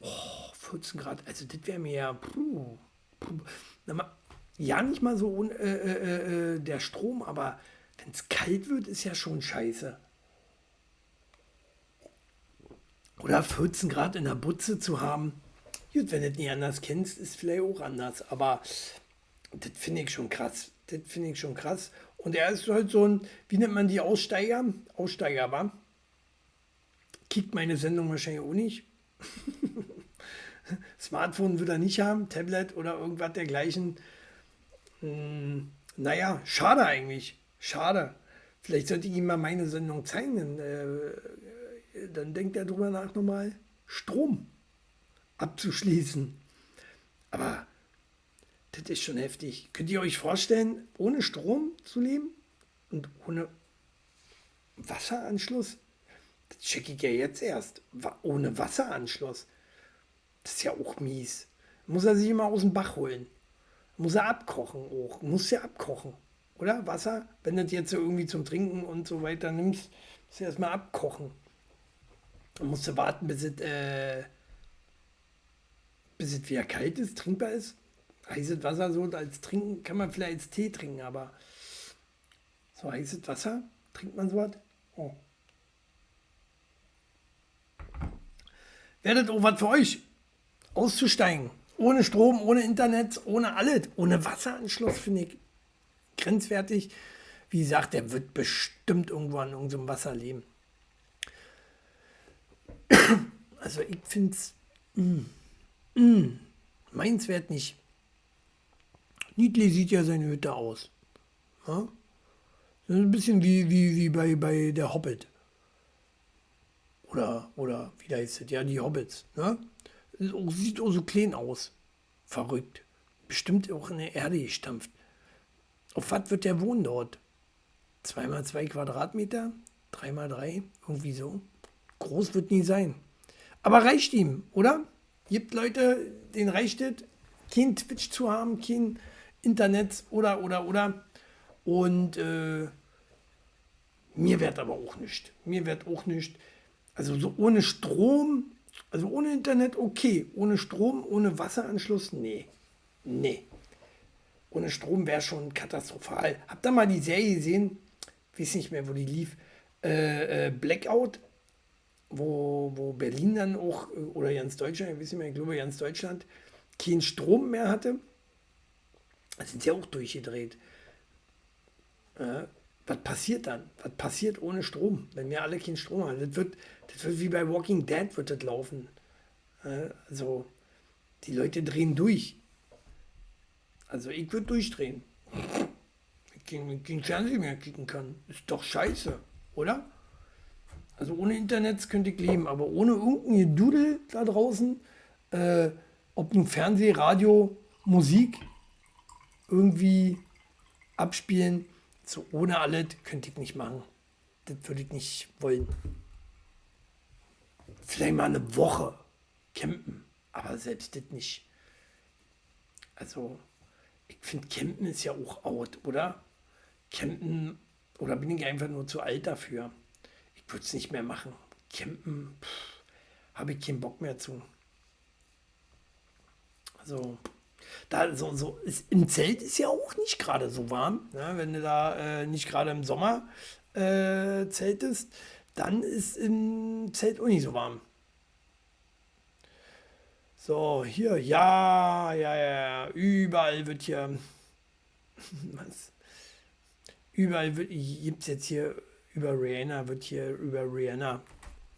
A: Oh, 14 Grad, also das wäre mir ja, puh, puh. Mal, ja nicht mal so un- äh, äh, äh, der Strom, aber wenn es kalt wird, ist ja schon scheiße. Oder 14 Grad in der Butze zu haben. Gut, wenn du das nicht anders kennst, ist vielleicht auch anders. Aber das finde ich schon krass. Das finde ich schon krass. Und er ist halt so ein, wie nennt man die Aussteiger? Aussteiger, war. Kickt meine Sendung wahrscheinlich auch nicht. Smartphone wird er nicht haben, Tablet oder irgendwas dergleichen. Hm, naja, schade eigentlich. Schade. Vielleicht sollte ich ihm mal meine Sendung zeigen. Dann, äh, dann denkt er drüber nach, nochmal Strom abzuschließen. Aber das ist schon heftig. Könnt ihr euch vorstellen, ohne Strom zu leben und ohne Wasseranschluss? Das checke ich ja jetzt erst. Ohne Wasseranschluss. Das ist ja auch mies. Muss er sich immer aus dem Bach holen. Muss er abkochen auch. Muss ja abkochen. Oder? Wasser? Wenn du das jetzt irgendwie zum Trinken und so weiter nimmst, musst du erstmal abkochen. Dann musst du warten, bis es, äh, bis es wieder kalt ist, trinkbar ist. Heißes Wasser so als trinken, kann man vielleicht als Tee trinken, aber so heißes Wasser, trinkt man sowas? Oh. Werdet auch was für euch auszusteigen. Ohne Strom, ohne Internet, ohne alles, ohne Wasseranschluss, finde ich grenzwertig. Wie gesagt, der wird bestimmt irgendwo an irgendeinem Wasser leben. Also ich finde es mm, mm, meinswert nicht. Niedli sieht ja seine Hütte aus. Ja? Das ist ein bisschen wie, wie, wie bei, bei der Hobbit. Oder, oder wie da heißt es? Ja, die Hobbits. Ne? Sieht auch so klein aus. Verrückt. Bestimmt auch in der Erde gestampft. Auf was wird der wohnen dort? Zweimal zwei Quadratmeter? Dreimal drei? Irgendwie so. Groß wird nie sein. Aber reicht ihm, oder? Gibt Leute, denen reicht es, kein Twitch zu haben, kein Internet oder, oder, oder. Und äh, mir wird aber auch nicht. Mir wird auch nicht. Also so ohne Strom, also ohne Internet okay. Ohne Strom, ohne Wasseranschluss, nee. Nee. Ohne Strom wäre schon katastrophal. Habt ihr mal die Serie gesehen? Weiß nicht mehr, wo die lief. Äh, äh, Blackout, wo, wo Berlin dann auch, äh, oder ganz Deutschland, ich weiß nicht mehr, ich glaube ganz Deutschland, keinen Strom mehr hatte. Sind sie auch durchgedreht. Äh, was passiert dann? Was passiert ohne Strom, wenn wir alle keinen Strom haben? Das wird, das wird wie bei Walking Dead wird das laufen. Äh, also die Leute drehen durch. Also ich würde durchdrehen. Ich kein Fernsehen mehr kicken kann. Ist doch scheiße, oder? Also ohne Internet könnte ich leben, aber ohne irgendein Dudel da draußen, äh, ob nun Fernseh, Radio, Musik, irgendwie abspielen, so ohne alles könnte ich nicht machen. Das würde ich nicht wollen. Vielleicht mal eine Woche campen, aber selbst das nicht. Also, ich finde, campen ist ja auch out, oder? Campen, oder bin ich einfach nur zu alt dafür? Ich würde es nicht mehr machen. Campen, habe ich keinen Bock mehr zu. Also, da so, so ist, im Zelt ist ja auch nicht gerade so warm. Ne? Wenn du da äh, nicht gerade im Sommer äh, zeltest, dann ist im Zelt auch nicht so warm. So, hier, ja, ja, ja, überall wird hier, was? Überall gibt es jetzt hier, über Rihanna, wird hier über Rihanna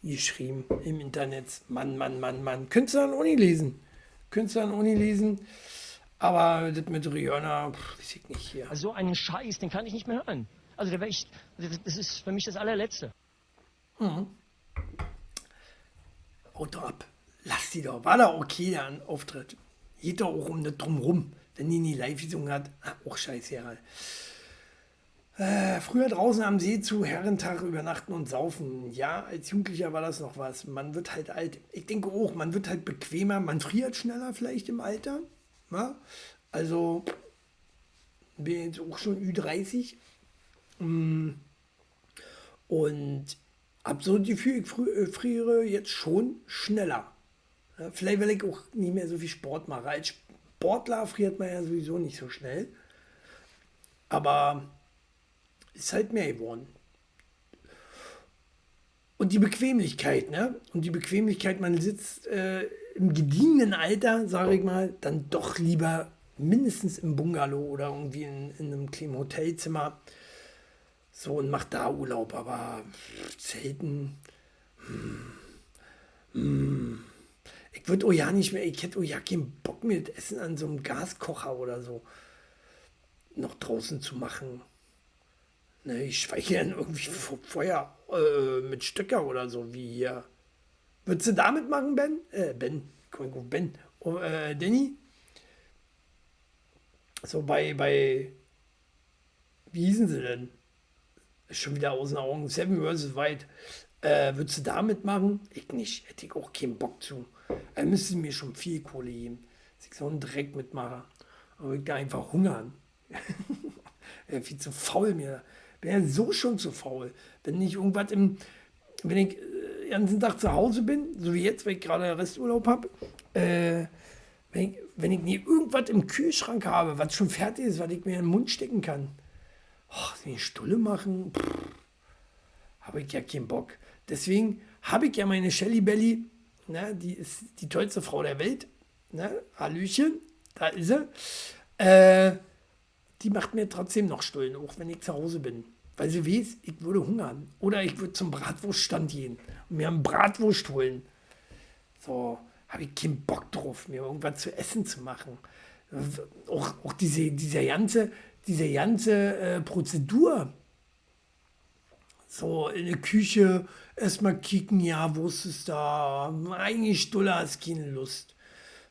A: geschrieben im Internet. Mann, Mann, Mann, Mann. Könntest du auch nicht lesen. Könntest du auch nicht lesen. Aber das mit Rihanna, pff, weiß ich nicht hier.
F: Also so einen Scheiß, den kann ich nicht mehr hören. Also der wäre ich, also das ist für mich das allerletzte.
A: Auto ab. Lass die doch. War da okay, der Auftritt. Geht doch auch um das Drumrum. Wenn die nie live gesungen hat, ah, auch scheiße, ja. Äh, früher draußen am See zu Herrentag übernachten und saufen. Ja, als Jugendlicher war das noch was. Man wird halt alt. Ich denke auch, man wird halt bequemer. Man friert schneller vielleicht im Alter. Ja? Also, bin jetzt auch schon Ü30. Mm. Und habe so das Gefühl, ich äh, friere jetzt schon schneller. Ja, vielleicht, weil ich auch nicht mehr so viel Sport mache. Als Sportler friert man ja sowieso nicht so schnell. Aber ist halt mehr geworden. Und die Bequemlichkeit, ne? Und die Bequemlichkeit, man sitzt äh, im gediegenen Alter, sage ich mal, dann doch lieber mindestens im Bungalow oder irgendwie in, in einem kleinen Hotelzimmer. So und macht da Urlaub, aber Zelten. Hm, hm. Ich würde auch ja nicht mehr, ich hätte auch ja keinen Bock mit Essen an so einem Gaskocher oder so noch draußen zu machen. Ne, ich schweige dann irgendwie vor Feuer äh, mit Stöcker oder so wie hier. Würdest du damit machen, Ben? Äh, Ben. Ben. Oh, äh, Danny? So bei, bei, wie hießen sie denn? Schon wieder aus den Augen. Seven vs. White. Äh, würdest du damit machen? Ich nicht. Hätte ich auch keinen Bock zu. Er müsste mir schon viel Kohle geben. Dass ich so einen Dreck mitmache. Aber ich da einfach hungern. ja, viel zu faul mir. Ja so schon zu faul. Wenn ich irgendwas im, wenn ich äh, den ganzen Tag zu Hause bin, so wie jetzt, weil ich gerade Resturlaub habe, äh, wenn ich, wenn ich nie irgendwas im Kühlschrank habe, was schon fertig ist, was ich mir in den Mund stecken kann, oh, eine Stulle machen, habe ich ja keinen Bock. Deswegen habe ich ja meine Shelly Belly, ne, die ist die tollste Frau der Welt, ne, Hallöchen, da ist sie. Äh, die macht mir trotzdem noch Stullen, auch wenn ich zu Hause bin. Weil sie weiß, ich würde hungern. Oder ich würde zum Bratwurststand gehen und mir einen Bratwurst holen. So, habe ich keinen Bock drauf, mir irgendwas zu essen zu machen. Auch, auch diese, diese ganze, diese ganze äh, Prozedur So in der Küche erstmal kicken, ja, wo ist es da? Eigentlich Dulle hast keine Lust.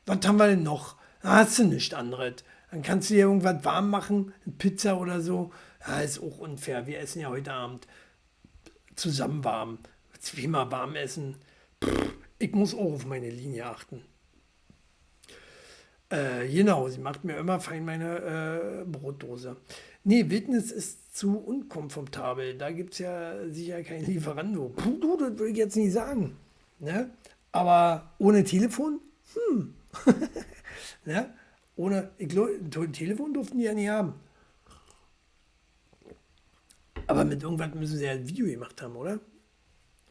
A: Was haben wir denn noch? Da hast du nichts anderes. Dann kannst du dir irgendwas warm machen, Pizza oder so. Ja, ist auch unfair. Wir essen ja heute Abend zusammen warm. Zweimal warm essen. Pff, ich muss auch auf meine Linie achten. Äh, genau, sie macht mir immer fein meine äh, Brotdose. Nee, Wildnis ist zu unkomfortabel. Da gibt es ja sicher kein Lieferando. Puh, du, das würde ich jetzt nicht sagen. Ne? Aber ohne Telefon? Hm. ne? Ohne, ich glaub, Telefon durften die ja nie haben. Aber mit irgendwas müssen sie ja ein Video gemacht haben, oder?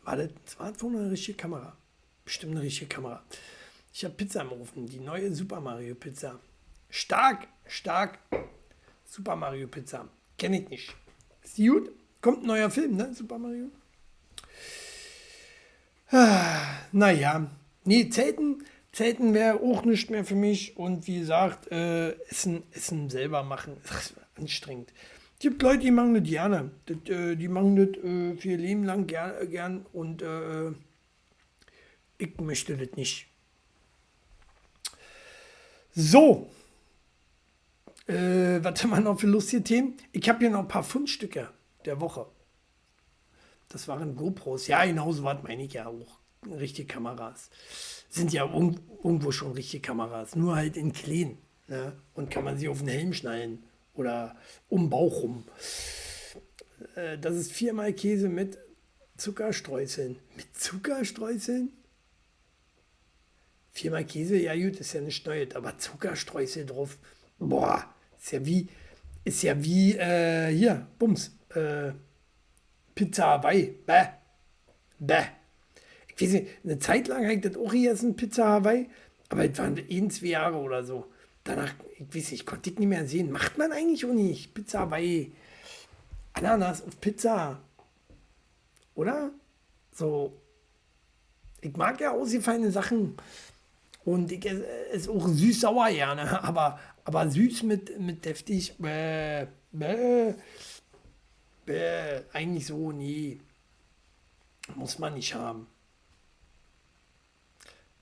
A: War das ein Smartphone oder eine richtige Kamera? Bestimmt eine richtige Kamera. Ich habe Pizza Ofen, die neue Super Mario Pizza. Stark, stark. Super Mario Pizza. Kenne ich nicht. Ist die gut? Kommt ein neuer Film, ne? Super Mario. Ah, naja. Nee, Zelten, Zelten wäre auch nicht mehr für mich. Und wie gesagt, äh, Essen, Essen selber machen, ist anstrengend. Es gibt Leute, die machen das gerne. Das, äh, die machen das äh, für ihr Leben lang gern, gern und äh, ich möchte das nicht. So. Äh, was haben wir noch für lustige Themen? Ich habe hier noch ein paar Fundstücke der Woche. Das waren GoPros. Ja, genauso was meine ich ja auch. Richtige Kameras. Sind ja irgendwo schon richtige Kameras. Nur halt in Kleen. Ne? Und kann man sie auf den Helm schnallen oder um Bauch rum. Äh, das ist viermal Käse mit Zuckerstreuseln. Mit Zuckerstreuseln? Viermal Käse, ja gut, ist ja nicht neu, aber Zuckerstreusel drauf. Boah, ist ja wie, ist ja wie, äh, hier, Bums, äh, Pizza Hawaii. Bäh. Bäh. Weiß nicht, eine Zeit lang habe ich das auch gegessen, Pizza Hawaii, aber das waren ein, zwei Jahre oder so danach, ich weiß nicht, konnte ich nicht mehr sehen. Macht man eigentlich auch nicht. Pizza bei Ananas auf Pizza. Oder? So. Ich mag ja ausgefallene Sachen. Und ich esse auch süß-sauer gerne. Aber, aber süß mit, mit deftig. Bäh, bäh, bäh, eigentlich so, nee. Muss man nicht haben.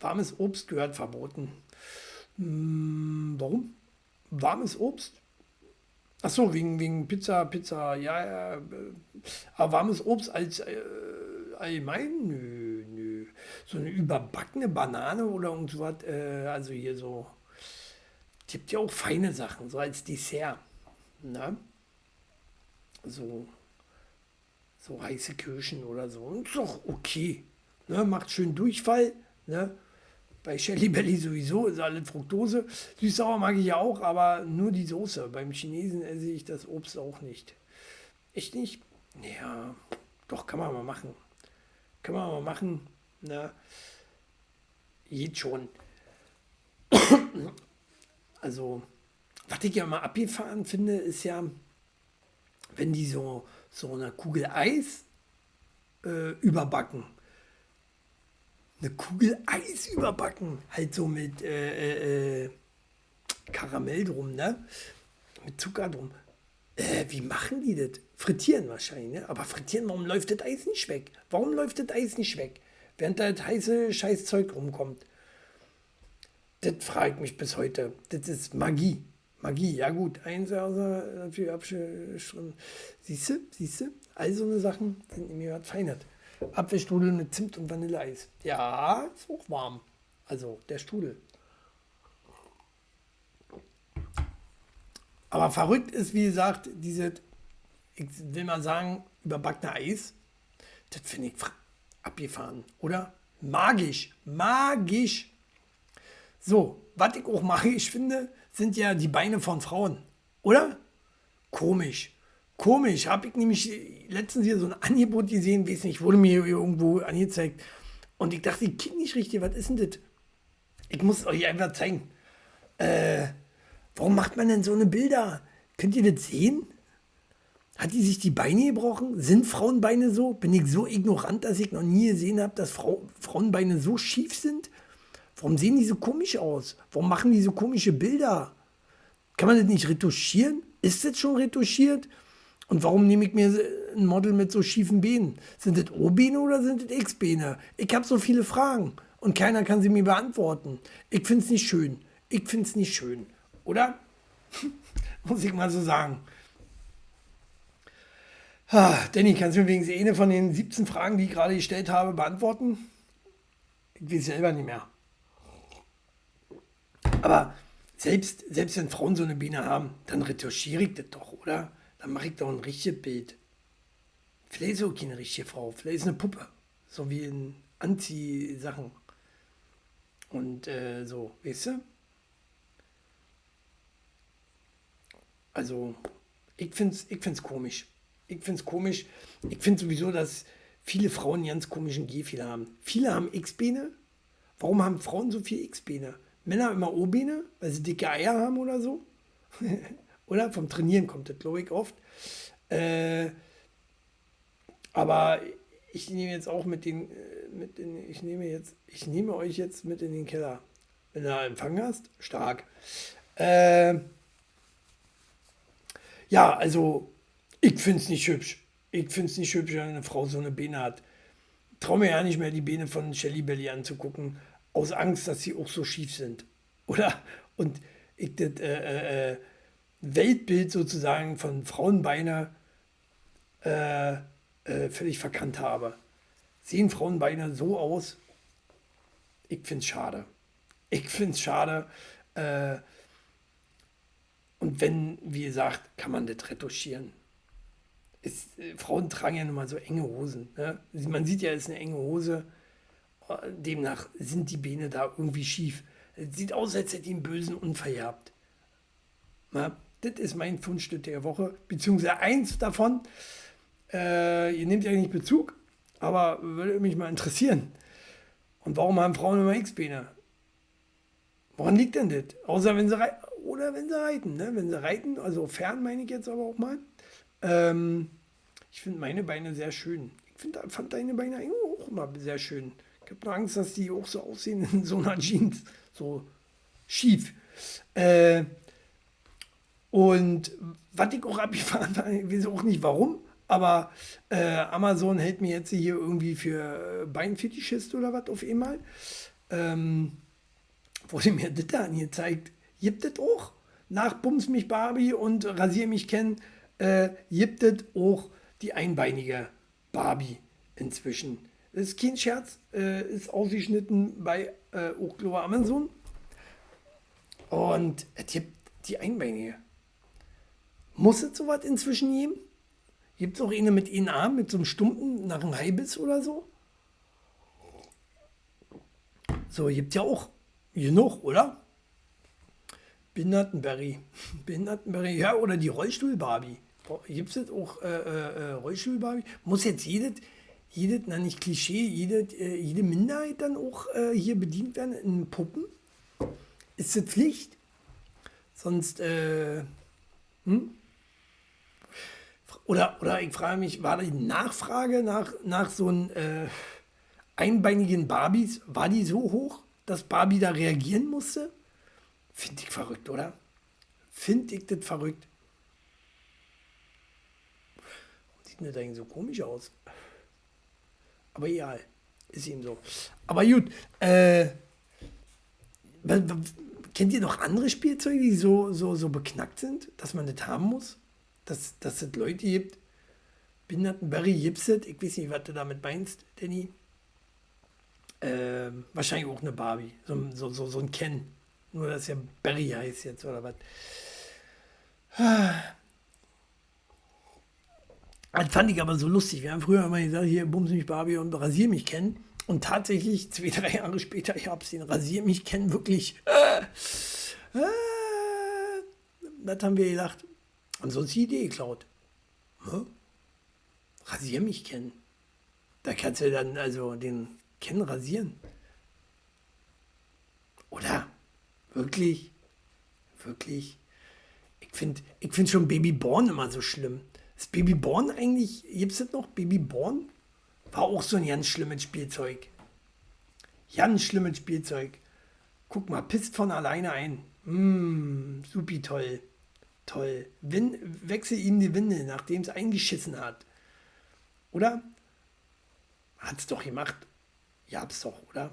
A: Warmes Obst gehört verboten. Hm, warum? Warmes Obst? Ach so, wegen, wegen Pizza, Pizza, ja, ja. Äh, aber warmes Obst als äh, allgemein? Nö, nö. So eine überbackene Banane oder irgendwas, äh, also hier so. Es gibt ja auch feine Sachen, so als Dessert. Ne? So, so heiße Kirschen oder so. Und ist doch okay. Ne? Macht schön Durchfall. Ne? Bei Shelly Belly sowieso ist alles Fructose. Süß-sauer mag ich ja auch, aber nur die Soße. Beim Chinesen esse ich das Obst auch nicht. Echt nicht? Ja, doch, kann man mal machen. Kann man mal machen. Na, geht schon. also, was ich ja mal abgefahren finde, ist ja, wenn die so, so eine Kugel Eis äh, überbacken eine Kugel Eis überbacken. Halt so mit äh, äh, Karamell drum, ne? Mit Zucker drum. Äh, wie machen die das? Frittieren wahrscheinlich, ne? Aber frittieren, warum läuft das Eis nicht weg? Warum läuft das Eis nicht weg? Während da das heiße Scheißzeug rumkommt. Das fragt mich bis heute. Das ist Magie. Magie, ja gut, eins außer natürlich abschreiben. Siehst du, siehst du? All so eine Sachen sind mir was Feinheit. Apfelstrudel mit Zimt und Vanilleeis. Ja, ist auch warm. Also der Strudel. Aber verrückt ist, wie gesagt, diese, ich will mal sagen, überbackene Eis. Das finde ich abgefahren, oder? Magisch, magisch. So, was ich auch magisch finde, sind ja die Beine von Frauen, oder? Komisch. Komisch, habe ich nämlich letztens hier so ein Angebot gesehen, weiß nicht, wurde mir irgendwo angezeigt. Und ich dachte, ich kenne nicht richtig, was ist denn das? Ich muss euch einfach zeigen. Äh, warum macht man denn so eine Bilder? Könnt ihr das sehen? Hat die sich die Beine gebrochen? Sind Frauenbeine so? Bin ich so ignorant, dass ich noch nie gesehen habe, dass Frau, Frauenbeine so schief sind? Warum sehen die so komisch aus? Warum machen die so komische Bilder? Kann man das nicht retuschieren? Ist das schon retuschiert? Und warum nehme ich mir ein Model mit so schiefen Beinen? Sind das O-Beine oder sind das X-Beine? Ich habe so viele Fragen und keiner kann sie mir beantworten. Ich finde es nicht schön. Ich finde es nicht schön. Oder? Muss ich mal so sagen. Ah, Danny, kannst du mir wenigstens eine von den 17 Fragen, die ich gerade gestellt habe, beantworten? Ich weiß selber nicht mehr. Aber selbst, selbst wenn Frauen so eine Biene haben, dann retuschiere ich das doch, oder? Dann mache ich doch ein richtiges Bild. Vielleicht ist auch keine richtige Frau, vielleicht ist eine Puppe. So wie in Anziehsachen. Und äh, so, weißt du? Also, ich finde es ich find's komisch. Ich finde es komisch. Ich finde sowieso, dass viele Frauen ganz komischen Gehfehler haben. Viele haben X-Beine. Warum haben Frauen so viel X-Beine? Männer immer O-Beine, weil sie dicke Eier haben oder so. oder vom Trainieren kommt das, glaube ich, oft. Äh, aber ich nehme jetzt auch mit den, äh, mit den, ich nehme jetzt, ich nehme euch jetzt mit in den Keller. Wenn du Empfang hast, stark. Äh, ja, also ich finde es nicht hübsch. Ich finde es nicht hübsch, wenn eine Frau so eine Beine hat. Traue mir ja nicht mehr, die Beine von Shelly Belly anzugucken, aus Angst, dass sie auch so schief sind. Oder? Und ich das äh, äh, äh Weltbild sozusagen von Frauenbeine äh, äh, völlig verkannt habe. Sehen Frauenbeine so aus? Ich finde es schade. Ich finde es schade. Äh, und wenn, wie gesagt, kann man das retuschieren. Ist, äh, Frauen tragen ja nun mal so enge Hosen. Ne? Man sieht ja, es ist eine enge Hose. Demnach sind die Beine da irgendwie schief. Es sieht aus, als hätte die einen bösen Unfall gehabt. Na, das ist mein Fundstück der Woche, beziehungsweise eins davon. Äh, ihr nehmt ja nicht Bezug, aber würde mich mal interessieren. Und warum haben Frauen immer X-Beine? Woran liegt denn das? Außer wenn sie reiten, oder wenn sie reiten, ne? Wenn sie reiten, also fern meine ich jetzt aber auch mal. Ähm, ich finde meine Beine sehr schön. Ich find, fand deine Beine auch immer sehr schön. Ich habe nur Angst, dass die auch so aussehen in so einer Jeans. So schief. Äh, und was ich auch abgefahren habe, ich weiß auch nicht warum, aber äh, Amazon hält mir jetzt hier irgendwie für Beinfetischist oder was auf einmal. Ähm, wurde mir das da angezeigt. Gibt es auch? Nach Bums mich Barbie und Rasier mich Ken, äh, gibt es auch die einbeinige Barbie inzwischen. Das ist kein Scherz, äh, ist ausgeschnitten bei äh, Amazon. Und es gibt die einbeinige. Muss es sowas inzwischen geben? Gibt es auch eine mit Arm, mit so einem Stumpen nach einem Haibiss oder so? So, gibt ja auch genug, oder? Behindertenberry. Behindertenberry, ja, oder die Rollstuhl-Barbie. Gibt es auch äh, äh, äh, Rollstuhl-Barbie? Muss jetzt jedes, jedes, na nicht Klischee, jede, äh, jede Minderheit dann auch äh, hier bedient werden in Puppen? Ist das Pflicht? Sonst, äh, hm? Oder, oder ich frage mich, war die Nachfrage nach, nach so einem äh, einbeinigen Barbies, war die so hoch, dass Barbie da reagieren musste? Finde ich verrückt, oder? Finde ich das verrückt. Sieht denn das eigentlich so komisch aus? Aber egal. Ist ihm so. Aber gut. Äh, kennt ihr noch andere Spielzeuge, die so, so, so beknackt sind, dass man das haben muss? Dass, dass es Leute gibt, Behindertenberry gibt's es. Ich weiß nicht, was du damit meinst, Danny. Äh, wahrscheinlich auch eine Barbie. So, so, so, so ein Ken. Nur, dass ja Barry heißt jetzt, oder was. Das fand ich aber so lustig. Wir haben früher immer gesagt, hier bums mich Barbie und rasier mich kennen. Und tatsächlich, zwei, drei Jahre später, ich hab's den Rasier mich kennen wirklich. Äh, äh, das haben wir gedacht. Haben uns die Idee geklaut. Hm? Rasier mich kennen. Da kannst du dann also den Ken rasieren. Oder? Wirklich? Wirklich? Ich finde ich find schon Babyborn immer so schlimm. Ist Babyborn eigentlich, gibt es das noch? Babyborn? War auch so ein ganz schlimmes Spielzeug. Ganz schlimmes Spielzeug. Guck mal, pisst von alleine ein. Mmm, supi toll. Toll. Win, wechsel ihm die Windel, nachdem es eingeschissen hat. Oder? Hat's doch gemacht. Ja, hab's doch, oder?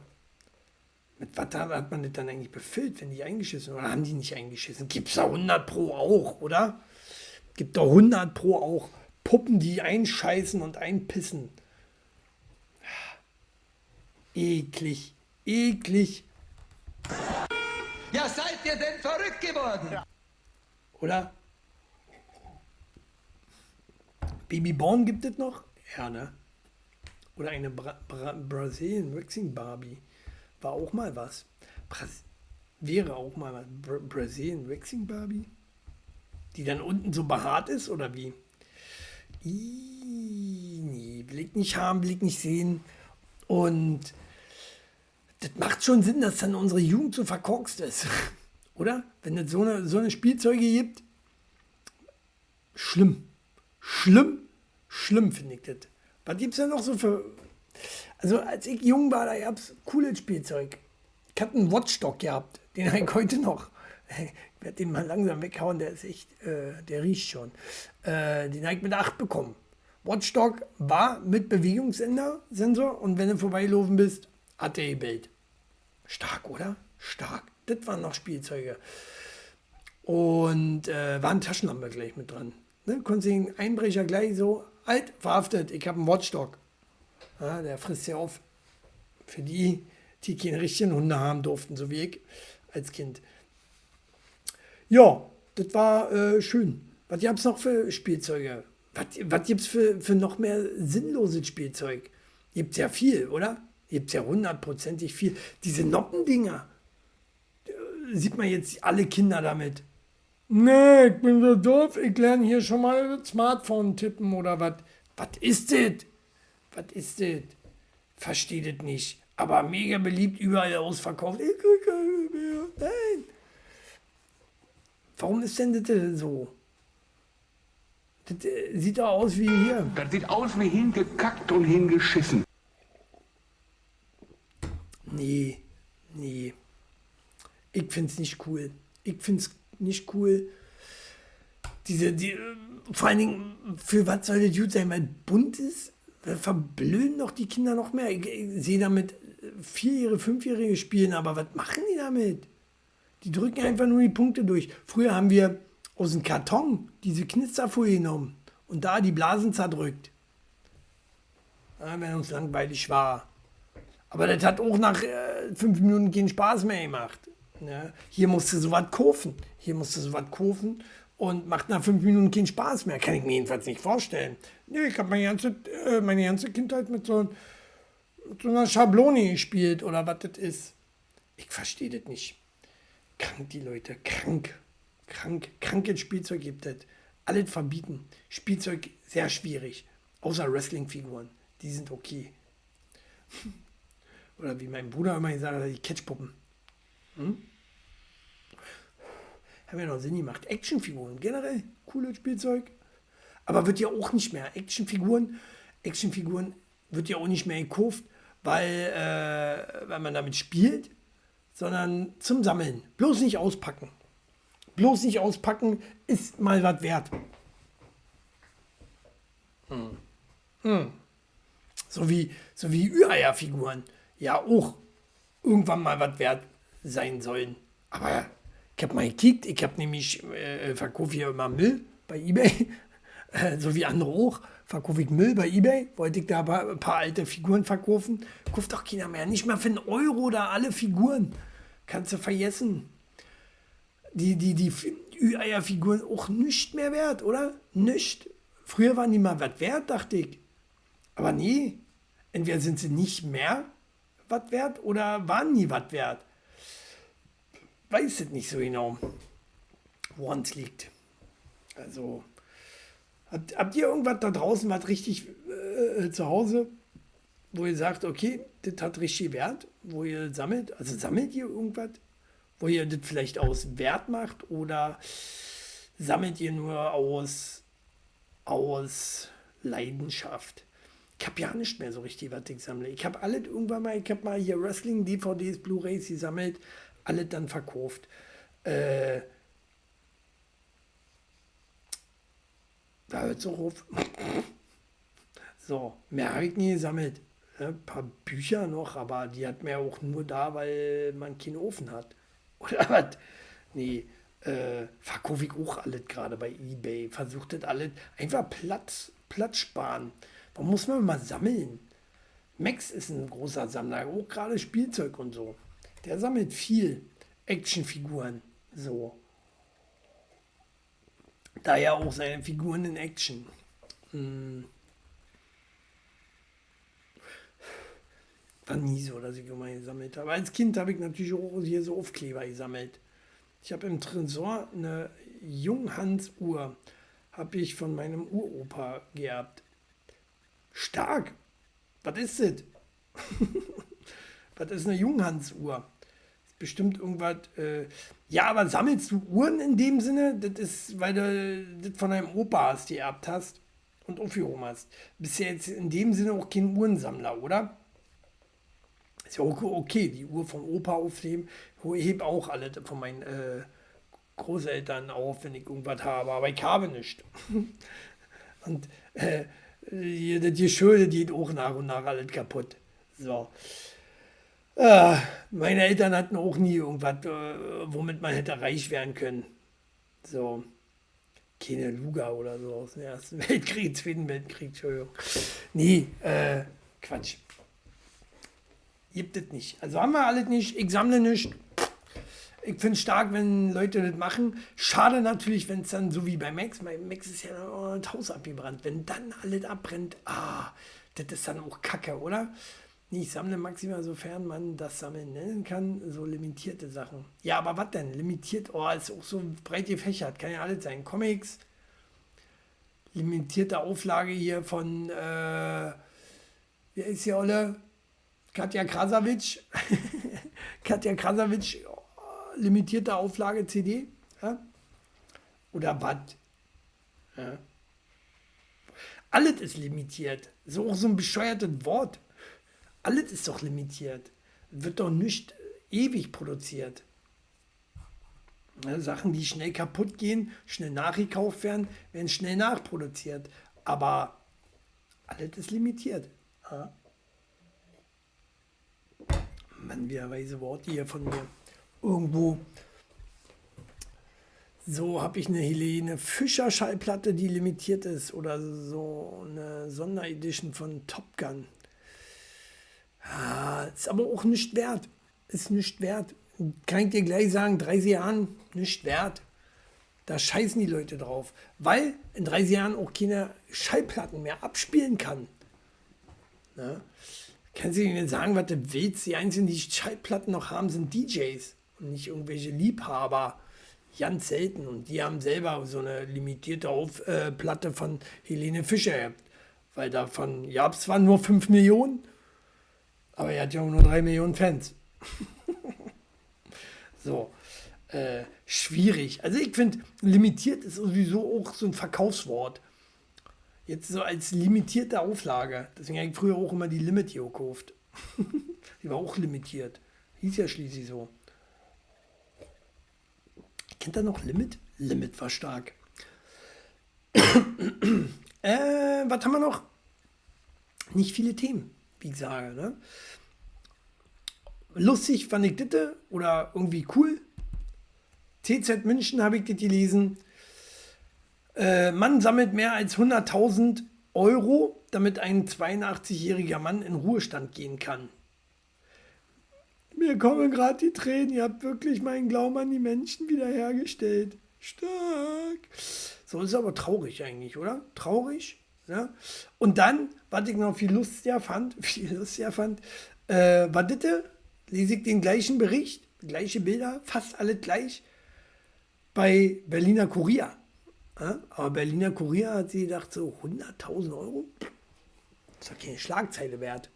A: Mit was hat man das dann eigentlich befüllt, wenn die eingeschissen oder haben die nicht eingeschissen? Gibt's da 100 Pro auch, oder? Gibt da 100 Pro auch Puppen, die einscheißen und einpissen. Eklig, eklig.
G: Ja, seid ihr denn verrückt geworden?
A: Oder? Babyborn gibt es noch? Ja, ne? Oder eine Bra Bra Brazilian Waxing Barbie. War auch mal was. Bras wäre auch mal was. Bra Brazilian Waxing Barbie? Die dann unten so behaart ist oder wie? Ih, nee, ich nicht haben, ich nicht sehen. Und das macht schon Sinn, dass dann unsere Jugend so verkorkst ist. Oder? Wenn es so eine, so eine Spielzeuge gibt. Schlimm. Schlimm. Schlimm finde ich das. Was gibt es denn noch so für. Also, als ich jung war, da gab es cooles Spielzeug. Ich hatte einen Watchdog gehabt. Den habe ich heute noch. Ich werde den mal langsam weghauen, der ist echt, äh, der riecht schon. Äh, den habe ich mit 8 bekommen. Watchdog war mit Bewegungssensor und wenn du vorbeigelaufen bist, hat er gebellt. Stark, oder? Stark. Das waren noch Spielzeuge. Und äh, war Taschenlampe gleich mit dran. Ne? Konntest den Einbrecher gleich so, alt, verhaftet, ich habe einen Watchdog. Ja, der frisst ja auf. Für die, die keine richtigen Hunde haben durften, so wie ich als Kind. Ja, das war äh, schön. Was gab es noch für Spielzeuge? Was, was gibt es für, für noch mehr sinnloses Spielzeug? Gibt es ja viel, oder? Gibt es ja hundertprozentig viel. Diese Noppendinger, sieht man jetzt alle Kinder damit. Nee, ich bin so doof, ich lerne hier schon mal Smartphone tippen oder was. Was ist das? Was ist das? Versteht das nicht. Aber mega beliebt, überall ausverkauft. Ich krieg keine mehr. Nein. Warum ist denn das so? Das äh, sieht doch aus wie hier.
H: Das sieht aus wie hingekackt und hingeschissen.
A: Nee, nee. Ich find's nicht cool. Ich find's nicht cool. Diese, die, vor allen Dingen, für was soll das gut sein? Weil bunt ist, verblöden doch die Kinder noch mehr. Ich, ich sehe damit Vierjährige, Fünfjährige spielen, aber was machen die damit? Die drücken einfach nur die Punkte durch. Früher haben wir aus dem Karton diese Knisterfolie genommen und da die Blasen zerdrückt. Ja, wenn uns langweilig war. Aber das hat auch nach äh, fünf Minuten keinen Spaß mehr gemacht. Ja, hier musst du sowas kaufen. Hier musst du sowas kaufen und macht nach fünf Minuten keinen Spaß mehr. Kann ich mir jedenfalls nicht vorstellen. Nee, ich habe meine ganze, äh, meine ganze Kindheit mit so, mit so einer Schablone gespielt oder was das ist. Ich verstehe das nicht. Krank, die Leute. Krank. Krank. Krankes Spielzeug gibt es. Alles verbieten. Spielzeug sehr schwierig. Außer Wrestling-Figuren. Die sind okay. Oder wie mein Bruder immer gesagt hat, die Catchpuppen. Hm? Haben ja noch Sinn gemacht. Actionfiguren, generell cooles Spielzeug. Aber wird ja auch nicht mehr. Actionfiguren, Actionfiguren wird ja auch nicht mehr gekauft, weil, äh, weil man damit spielt, sondern zum Sammeln. Bloß nicht auspacken. Bloß nicht auspacken ist mal was wert. Hm. Hm. So wie, so wie Ü-Eier-Figuren. Ja, auch irgendwann mal was wert sein sollen. Aber ich habe mal gekickt, ich habe nämlich, äh, verkaufe hier immer Müll bei Ebay, äh, so wie andere auch, verkaufe ich Müll bei Ebay, wollte ich da ein paar alte Figuren verkaufen, kauft doch keiner mehr, nicht mal für einen Euro da alle Figuren, kannst du vergessen. Die, die, die Ü-Eier-Figuren auch nicht mehr wert, oder? Nicht. Früher waren die mal was wert, dachte ich. Aber nee, entweder sind sie nicht mehr was wert oder waren nie was wert weiß es nicht so genau, woran es liegt. Also, habt, habt, ihr irgendwas da draußen, was richtig äh, zu Hause, wo ihr sagt, okay, das hat richtig Wert, wo ihr sammelt? Also sammelt ihr irgendwas, wo ihr das vielleicht aus Wert macht oder sammelt ihr nur aus, aus Leidenschaft? Ich habe ja nicht mehr so richtig, was ich sammle. Ich habe alles irgendwann mal, ich habe mal hier Wrestling, DVDs, Blu-rays gesammelt, alle dann verkauft. Äh, Da hört auch auf. So, mehr habe ich nie gesammelt. Ein paar Bücher noch, aber die hat mir auch nur da, weil man keinen Ofen hat. Oder was? Nee, äh, verkaufe ich auch alles gerade bei Ebay. Versucht das alles. Einfach Platz, Platz sparen. Warum muss man mal sammeln? Max ist ein großer Sammler, auch gerade Spielzeug und so. Der sammelt viel Actionfiguren. So. Daher auch seine Figuren in Action. Hm. War nie so, dass ich immer gesammelt habe. Als Kind habe ich natürlich auch hier so Aufkleber gesammelt. Ich habe im Tresor eine Junghans-Uhr, habe ich von meinem Uropa geerbt. Stark. Was ist das? Was ist eine Junghans-Uhr? Bestimmt irgendwas. Äh, ja, aber sammelst du Uhren in dem Sinne? Das ist, weil du das von deinem Opa hast, geerbt hast und aufgehoben hast. Bist ja jetzt in dem Sinne auch kein Uhrensammler, oder? Ist ja okay, die Uhr vom Opa aufnehmen. Ich hebe auch alle von meinen äh, Großeltern auf, wenn ich irgendwas habe, aber ich habe nichts. und äh, das Geschirr, geht auch nach und nach alles kaputt. So. Äh, meine Eltern hatten auch nie irgendwas, äh, womit man hätte reich werden können. So. Keine Luga oder so aus dem Ersten Weltkrieg, Zweiten Weltkrieg, Entschuldigung. Nee, äh, Quatsch. Gibt es nicht. Also haben wir alles nicht. Ich sammle nicht. Ich finde es stark, wenn Leute das machen. Schade natürlich, wenn es dann so wie bei Max, bei Max ist ja oh, das Haus abgebrannt. Wenn dann alles abbrennt, ah, das ist dann auch Kacke, oder? Ich sammle maximal, sofern man das Sammeln nennen kann, so limitierte Sachen. Ja, aber was denn? Limitiert, oh, ist auch so breit gefächert, kann ja alles sein. Comics, limitierte Auflage hier von, äh, wie ist die Olle? Katja Krasavitsch. Katja Krasavitsch, limitierte Auflage CD. Ja? Oder was? Ja. Alles ist limitiert. So auch so ein bescheuertes Wort. Alles ist doch limitiert. Wird doch nicht ewig produziert. Sachen, die schnell kaputt gehen, schnell nachgekauft werden, werden schnell nachproduziert. Aber alles ist limitiert. Ja. Mann, wieder weise Worte hier von mir. Irgendwo. So habe ich eine Helene Fischer Schallplatte, die limitiert ist. Oder so eine Sonderedition von Top Gun. Ja, ist aber auch nicht wert. Ist nicht wert. Kann ich dir gleich sagen, 30 Jahren nicht wert. Da scheißen die Leute drauf. Weil in 30 Jahren auch keine Schallplatten mehr abspielen kann. Ne? Kannst du dir sagen, was du willst? Die einzigen, die Schallplatten noch haben, sind DJs und nicht irgendwelche Liebhaber. Ganz selten. Und die haben selber so eine limitierte Auf, äh, von Helene Fischer. Weil davon gab es zwar nur 5 Millionen, aber er hat ja auch nur 3 Millionen Fans. so. Äh, schwierig. Also ich finde, limitiert ist sowieso auch so ein Verkaufswort. Jetzt so als limitierte Auflage. Deswegen habe ich früher auch immer die Limit hier gekauft. die war auch limitiert. Hieß ja schließlich so. Kennt ihr noch Limit? Limit war stark. äh, was haben wir noch? Nicht viele Themen, ich sage. Ne? Lustig fand ich das oder irgendwie cool. TZ München habe ich das gelesen. Äh, Mann sammelt mehr als 100.000 Euro, damit ein 82-jähriger Mann in Ruhestand gehen kann. Mir kommen gerade die Tränen. Ihr habt wirklich meinen Glauben an die Menschen wiederhergestellt. Stark. So ist aber traurig eigentlich, oder? Traurig. Ja? Und dann, was ich noch viel lustiger fand, viel lustiger fand, äh, war das, lese ich den gleichen Bericht, gleiche Bilder, fast alle gleich, bei Berliner Kurier. Ja? Aber Berliner Kurier hat sie gedacht, so 100.000 Euro? Das ist doch keine Schlagzeile wert.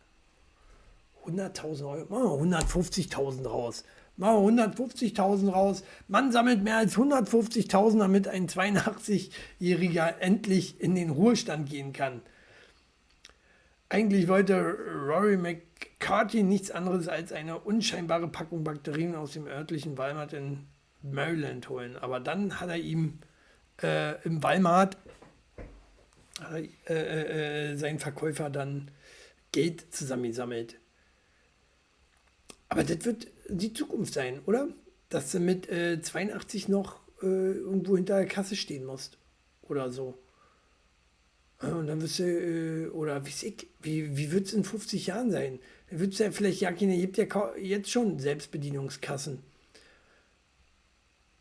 A: 100.000 Euro, machen wir 150.000 raus. Machen wir 150.000 raus. Man sammelt mehr als 150.000, damit ein 82-Jähriger endlich in den Ruhestand gehen kann. Eigentlich wollte Rory McCarthy nichts anderes als eine unscheinbare Packung Bakterien aus dem örtlichen Walmart in Maryland holen. Aber dann hat er ihm äh, im Walmart äh, äh, sein Verkäufer dann Geld zusammengesammelt. Aber das wird die Zukunft sein, oder? Dass du mit äh, 82 noch äh, irgendwo hinter der Kasse stehen musst. Oder so. Und dann wirst du, äh, oder wie ich, wie, wie wird es in 50 Jahren sein? Dann wird es ja vielleicht, ja, keine, gibt ja jetzt schon Selbstbedienungskassen.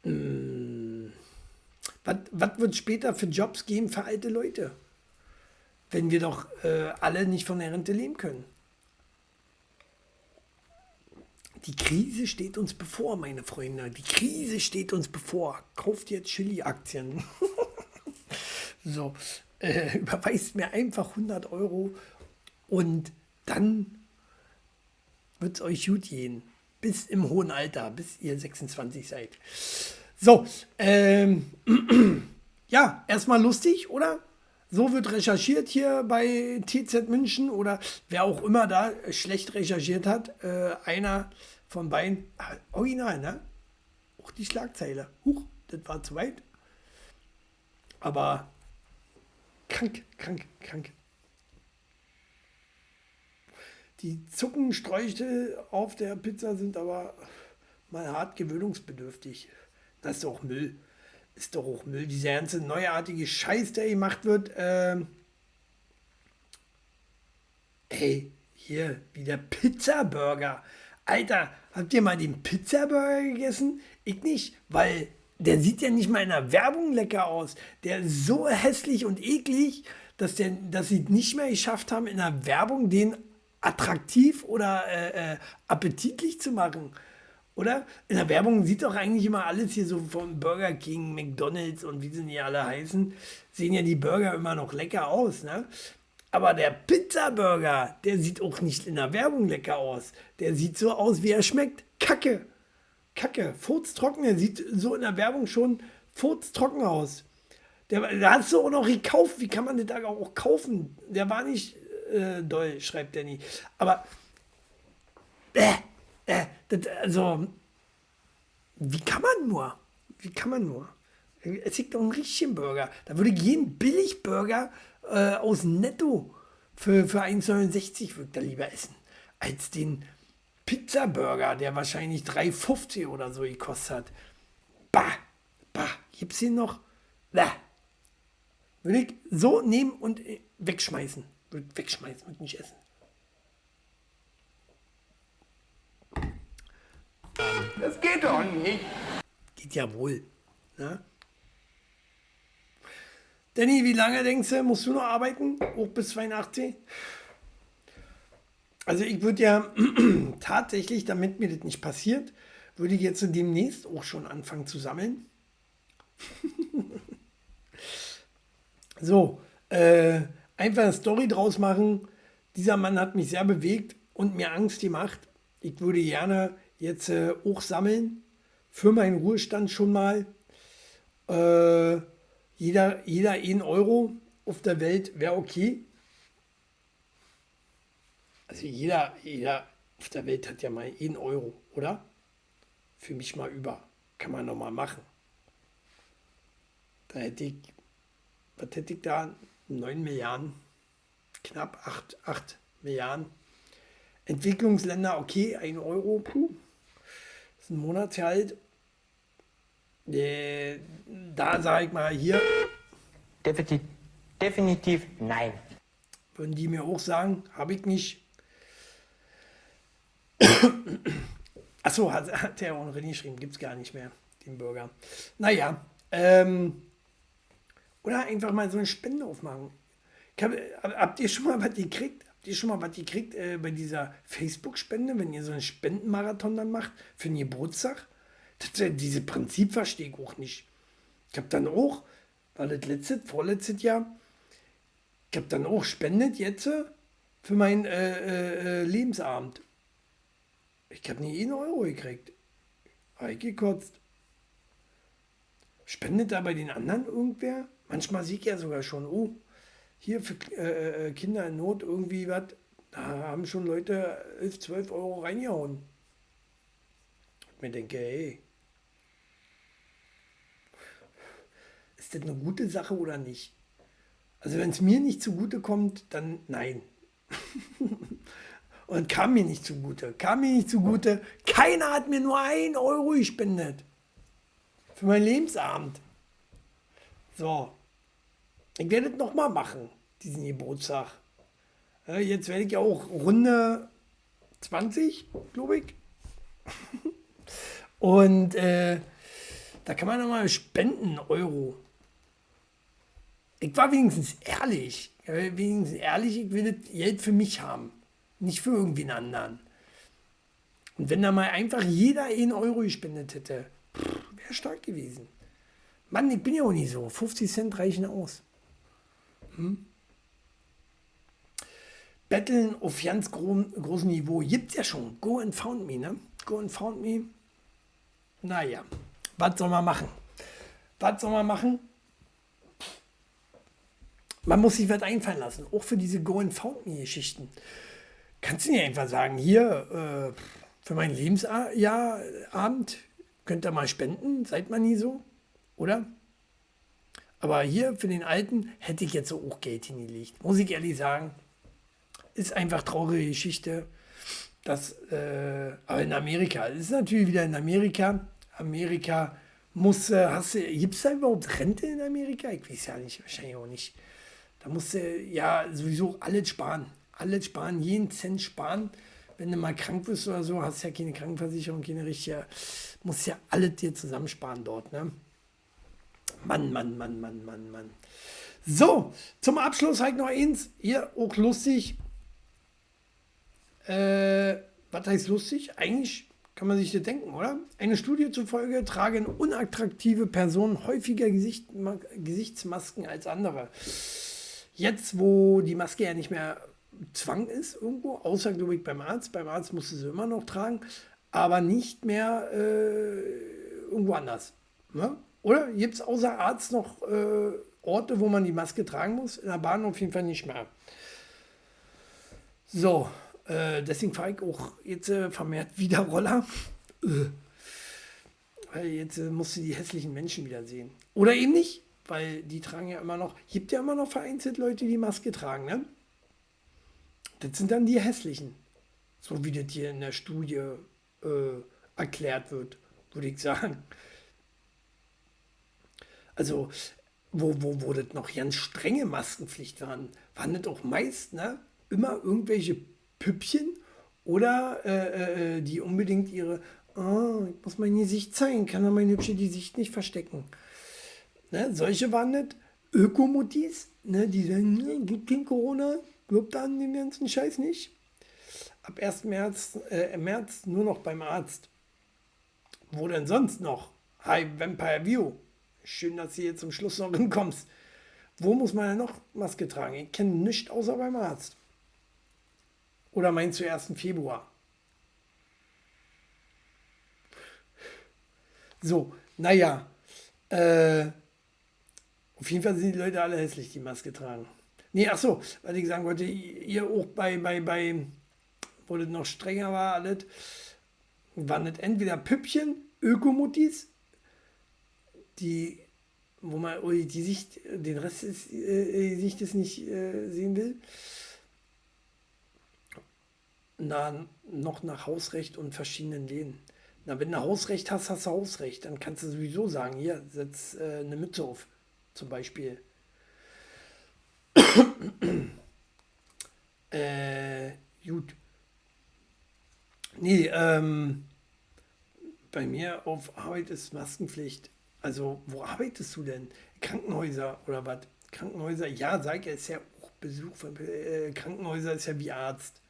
A: Hm. Was, was wird später für Jobs geben für alte Leute? Wenn wir doch äh, alle nicht von der Rente leben können. Die Krise steht uns bevor, meine Freunde. Die Krise steht uns bevor. Kauft jetzt Chili-Aktien. so, äh, überweist mir einfach 100 Euro und dann wird es euch gut gehen. Bis im hohen Alter, bis ihr 26 seid. So, ähm, ja, erstmal lustig, oder? So wird recherchiert hier bei TZ München oder wer auch immer da schlecht recherchiert hat. Äh, einer von beiden, ah, original, ne? Auch die Schlagzeile. Huch, das war zu weit. Aber krank, krank, krank. Die Zuckensträuche auf der Pizza sind aber mal hart gewöhnungsbedürftig. Das ist doch Müll. Ist doch auch Müll. Dieser ganze neuartige Scheiß, der gemacht wird. Ähm Ey, hier, wie der Pizzaburger. Alter, habt ihr mal den Pizzaburger gegessen? Ich nicht, weil der sieht ja nicht mal in der Werbung lecker aus. Der ist so hässlich und eklig, dass, der, dass sie nicht mehr geschafft haben, in der Werbung den attraktiv oder äh, äh, appetitlich zu machen. Oder? In der Werbung sieht doch eigentlich immer alles hier so von Burger King, McDonalds und wie sie alle heißen, sehen ja die Burger immer noch lecker aus, ne? Aber der Pizzaburger, der sieht auch nicht in der Werbung lecker aus. Der sieht so aus, wie er schmeckt. Kacke. Kacke. Furztrocken. Der sieht so in der Werbung schon furztrocken aus. Der, der hast du auch noch gekauft. Wie kann man den da auch kaufen? Der war nicht äh, doll, schreibt Danny. Aber äh, äh, das, also, wie kann man nur? Wie kann man nur? Es gibt doch einen richtigen Burger. Da würde ich jeden Billigburger äh, aus Netto für, für 1,69 würde da lieber essen, als den Pizzaburger, der wahrscheinlich 3,50 oder so gekostet hat. Bah, bah, gibt's den noch? Bah. Würde ich so nehmen und äh, wegschmeißen. Würde wegschmeißen, würde nicht essen.
H: Das geht doch nicht.
A: Geht ja wohl. Ne? Danny, wie lange denkst du, musst du noch arbeiten? Hoch bis 82? Also ich würde ja tatsächlich, damit mir das nicht passiert, würde ich jetzt demnächst auch schon anfangen zu sammeln. so, äh, einfach eine Story draus machen. Dieser Mann hat mich sehr bewegt und mir Angst gemacht. Ich würde gerne jetzt äh, auch sammeln für meinen Ruhestand schon mal. Äh, jeder, jeder 1 Euro auf der Welt wäre okay. Also jeder, jeder auf der Welt hat ja mal 1 Euro, oder? Für mich mal über. Kann man noch mal machen. Da hätte ich, was hätte ich da? 9 Milliarden, knapp 8, 8 Milliarden. Entwicklungsländer, okay, 1 Euro, puh. Ist ein Monatsgehalt. Äh, Da sage ich mal, hier
I: Definitiv, definitiv nein.
A: würden die mir auch sagen, habe ich nicht. Achso, hat, hat der auch René geschrieben, gibt es gar nicht mehr, den Bürger. Naja, ähm, oder einfach mal so eine Spende aufmachen. Hab, habt ihr schon mal was gekriegt? Habt schon mal was gekriegt äh, bei dieser Facebook-Spende, wenn ihr so einen Spendenmarathon dann macht für den Geburtstag? Das, äh, diese Prinzip verstehe ich auch nicht. Ich habe dann auch, war das letztes, vorletztes Jahr, ich habe dann auch spendet jetzt äh, für meinen äh, äh, äh, Lebensabend. Ich habe nie einen Euro gekriegt. Habe ich gekotzt. Spendet da bei den anderen irgendwer? Manchmal ich ja sogar schon, oh, hier für äh, äh, Kinder in Not irgendwie was. Da haben schon Leute 11, 12 Euro reingehauen. Ich mir denke, hey, ist das eine gute Sache oder nicht? Also wenn es mir nicht zugute kommt, dann nein. Und kam mir nicht zugute. Kam mir nicht zugute. Keiner hat mir nur ein Euro gespendet. Für meinen Lebensabend. So. Ich werde es nochmal machen, diesen Geburtstag. Jetzt werde ich ja auch Runde 20, glaube ich. Und äh, da kann man nochmal spenden, Euro. Ich war wenigstens ehrlich. Wenigstens ehrlich, ich will das Geld für mich haben. Nicht für irgendwen anderen. Und wenn da mal einfach jeder 1 Euro gespendet hätte, wäre stark gewesen. Mann, ich bin ja auch nicht so. 50 Cent reichen aus. Hm? Betteln auf ganz gro großem Niveau gibt's ja schon. Go and found me, ne? Go and found me. Naja, was soll man machen? Was soll man machen? Man muss sich was einfallen lassen, auch für diese Go and found me Geschichten. Kannst du nicht einfach sagen, hier, äh, für meinen Lebensabend könnt ihr mal spenden, seid man nie so, oder? Aber hier für den Alten hätte ich jetzt so auch Geld hingelegt, muss ich ehrlich sagen. Ist einfach traurige Geschichte. Das, äh, aber in Amerika, es ist natürlich wieder in Amerika. Amerika muss, äh, hast du, gibt es da überhaupt Rente in Amerika? Ich weiß ja nicht, wahrscheinlich auch nicht. Da musst du ja sowieso alles sparen. Alles sparen, jeden Cent sparen. Wenn du mal krank bist oder so, hast ja keine Krankenversicherung, keine richtige, musst ja alles dir zusammensparen dort, ne? Mann, Mann, Mann, Mann, Mann, Mann. So, zum Abschluss halt noch eins. Hier auch lustig. Äh, was heißt lustig? Eigentlich kann man sich das denken, oder? Eine Studie zufolge tragen unattraktive Personen häufiger Gesicht, Gesichtsmasken als andere. Jetzt, wo die Maske ja nicht mehr Zwang ist irgendwo, außer glaube ich beim Arzt. Beim Arzt musste sie immer noch tragen, aber nicht mehr äh, irgendwo anders. Ne? Oder gibt es außer Arzt noch äh, Orte, wo man die Maske tragen muss? In der Bahn auf jeden Fall nicht mehr. So, äh, deswegen fahre ich auch jetzt äh, vermehrt wieder Roller. Äh. Weil jetzt äh, musst du die hässlichen Menschen wieder sehen. Oder eben nicht, weil die tragen ja immer noch, gibt ja immer noch vereinzelt Leute, die Maske tragen, ne? Das sind dann die hässlichen. So wie das hier in der Studie äh, erklärt wird, würde ich sagen. Also, wo, wo, wo das noch ganz strenge Maskenpflicht waren, waren das auch meist ne, immer irgendwelche Püppchen oder äh, äh, die unbedingt ihre, oh, ich muss mein Gesicht zeigen, kann er mein hübsche Gesicht nicht verstecken. Ne, solche waren das. Ökomutis, ne, die sagen, ne, gibt kein Corona, glaubt an den ganzen Scheiß nicht. Ab 1. März, äh, März nur noch beim Arzt. Wo denn sonst noch? Hi, Vampire View. Schön, dass du hier zum Schluss noch hinkommst. Wo muss man denn noch Maske tragen? Ich kenne nichts außer beim Arzt. Oder meinst du 1. Februar? So, naja. Äh, auf jeden Fall sind die Leute alle hässlich, die Maske tragen. Nee, ach so, weil ich sagen wollte, ihr auch bei, bei, bei, wo das noch strenger war, alles, waren das entweder Püppchen, Ökomutis, die, wo man die Sicht, den Rest des äh, Sichtes nicht äh, sehen will, na, noch nach Hausrecht und verschiedenen Läden. Na, wenn du Hausrecht hast, hast du Hausrecht. Dann kannst du sowieso sagen, hier, setz äh, eine Mütze auf, zum Beispiel. äh, gut. Nee, ähm, bei mir auf Arbeit ist Maskenpflicht. Also, wo arbeitest du denn? Krankenhäuser oder was? Krankenhäuser, ja, sag ich, ist ja auch Besuch von äh, Krankenhäuser ist ja wie Arzt.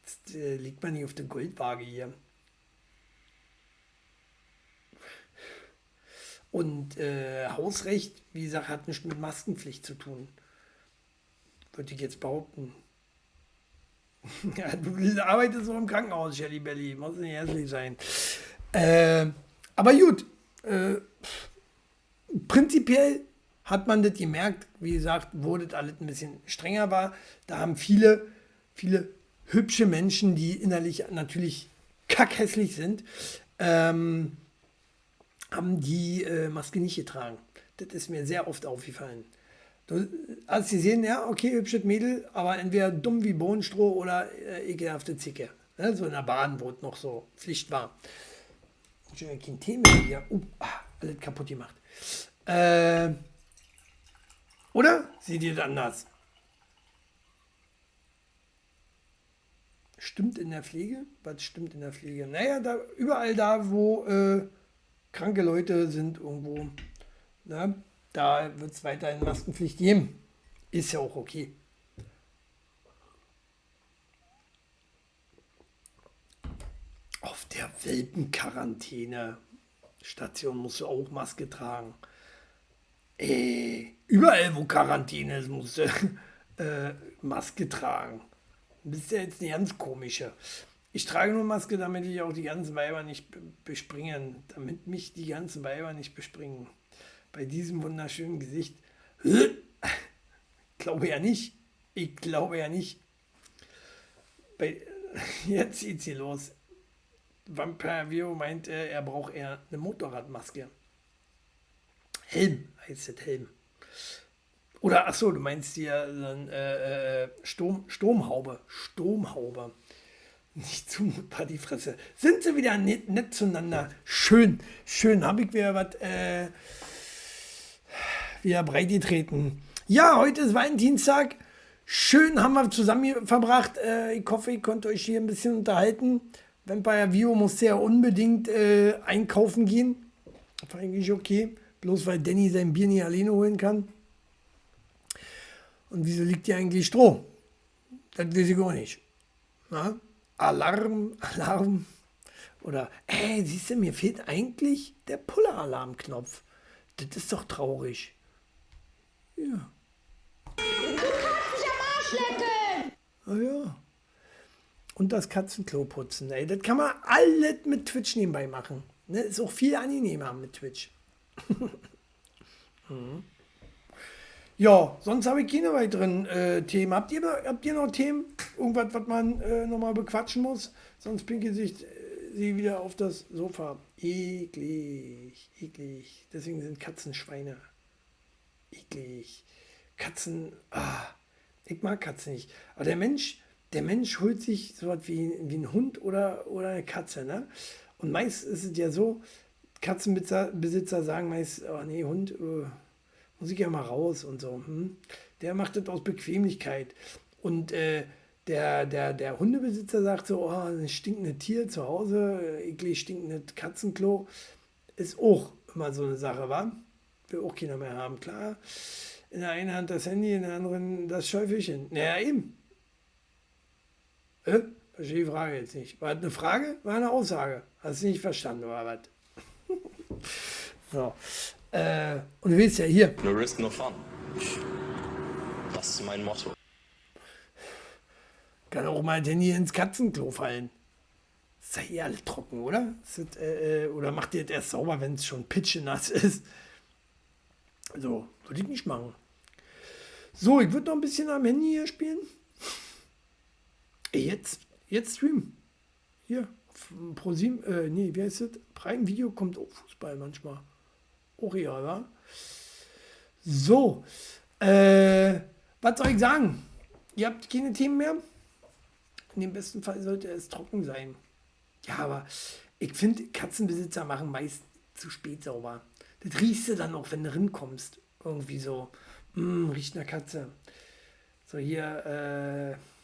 A: Jetzt äh, liegt man nicht auf der Goldwaage hier. Und äh, Hausrecht, wie gesagt, hat nichts mit Maskenpflicht zu tun. Würde ich jetzt behaupten. ja, du arbeitest so im Krankenhaus, Shelly Belly. Muss nicht hässlich sein. Äh, aber gut. Äh, prinzipiell hat man das gemerkt, wie gesagt, wo das alles ein bisschen strenger war. Da haben viele, viele hübsche Menschen, die innerlich natürlich kackhässlich sind, ähm, haben die äh, Maske nicht getragen. Das ist mir sehr oft aufgefallen. Du hast gesehen, ja, okay, hübsches Mädel, aber entweder dumm wie Bohnenstroh oder äh, ekelhafte Zicke. Ne? So in der Bahn, wo es noch so Pflicht war. Ich habe kein mehr hier. Uh, ah, alles kaputt gemacht. Äh, oder? Seht ihr das anders? Stimmt in der Pflege? Was stimmt in der Pflege? Naja, da, überall da, wo äh, kranke Leute sind irgendwo, na, da wird es weiterhin Maskenpflicht geben. Ist ja auch okay. Auf der Welpenquarantäne-Station musst du auch Maske tragen. Ey, überall, wo Quarantäne ist, musst du äh, Maske tragen. Das ist ja jetzt eine ganz komische. Ich trage nur Maske, damit ich auch die ganzen Weiber nicht be- bespringen, damit mich die ganzen Weiber nicht bespringen. Bei diesem wunderschönen Gesicht. Glaube ja nicht. Ich glaube ja nicht. Bei, jetzt zieht sie los. Vampire Vio meint, äh, er braucht eher eine Motorradmaske. Helm heißt das Helm. Oder ach so, du meinst hier dann äh, äh, Sturm, Sturmhaube. Sturmhaube. Nicht zumutbar die Fresse. Sind sie wieder nett, nett zueinander? Schön, schön. Habe ich wieder was äh, wieder breit getreten. Ja, heute ist Valentinstag. Schön haben wir zusammen verbracht. Äh, ich hoffe, ich konnte euch hier ein bisschen unterhalten. Vampire Vio musste ja unbedingt äh, einkaufen gehen. War eigentlich okay. Bloß weil Danny sein Bier nicht alleine holen kann. Und wieso liegt hier eigentlich Stroh? Das weiß ich gar nicht. Na? Alarm, Alarm. Oder, ey, siehst du, mir fehlt eigentlich der Puller-Alarmknopf. Das ist doch traurig. Ja. Ah ja. Und das Katzenklo putzen. Ey, das kann man alles mit Twitch nebenbei machen. Ne? Ist auch viel angenehmer mit Twitch. mhm. Ja, sonst habe ich keine weiteren äh, Themen. Habt ihr, noch- habt ihr noch Themen? Irgendwas, was man äh, nochmal bequatschen muss? Sonst pinkelt sich äh, sie wieder auf das Sofa. Eklig, eklig. Deswegen sind Katzen Schweine. Eklig. Katzen, ah, ich mag Katzen nicht. Aber der Mensch, der Mensch holt sich so was wie, wie ein Hund oder, oder eine Katze, ne? Und meist ist es ja so, Katzenbesitzer Besitzer sagen meist, oh nee, Hund, äh, muss ich ja mal raus und so. Hm? Der macht das aus Bequemlichkeit. Und äh, der, der, der Hundebesitzer sagt so, oh, ein stinkendes Tier zu Hause, eklig stinkendes Katzenklo, ist auch immer so eine Sache, wa? Will auch keiner mehr haben, klar. In der einen Hand das Handy, in der anderen das Schäufelchen. Naja, eben. Verstehe die Frage jetzt nicht. War eine Frage? War eine Aussage. Hast du nicht verstanden, oder was? so. Äh, und du willst ja hier.
J: No risk, no fun. Das ist mein Motto.
A: Kann auch mal das Handy ins Katzenklo fallen. Seid ihr alle trocken, oder? Ist das, äh, oder macht ihr das erst sauber, wenn es schon pitschenass ist? So, würde ich nicht machen. So, ich würde noch ein bisschen am Handy hier spielen. Jetzt, jetzt streamen. Hier, ProSieben, äh, nee, wie heißt das? Prime Video kommt auch Fußball manchmal. Auch real, wa? So, äh, was soll ich sagen? Ihr habt keine Themen mehr? In dem besten Fall sollte es trocken sein. Ja, aber ich finde, Katzenbesitzer machen meist zu spät sauber. Das riechst du dann auch, wenn du rinkommst. Irgendwie so, mm, riecht nach Katze. So hier, äh,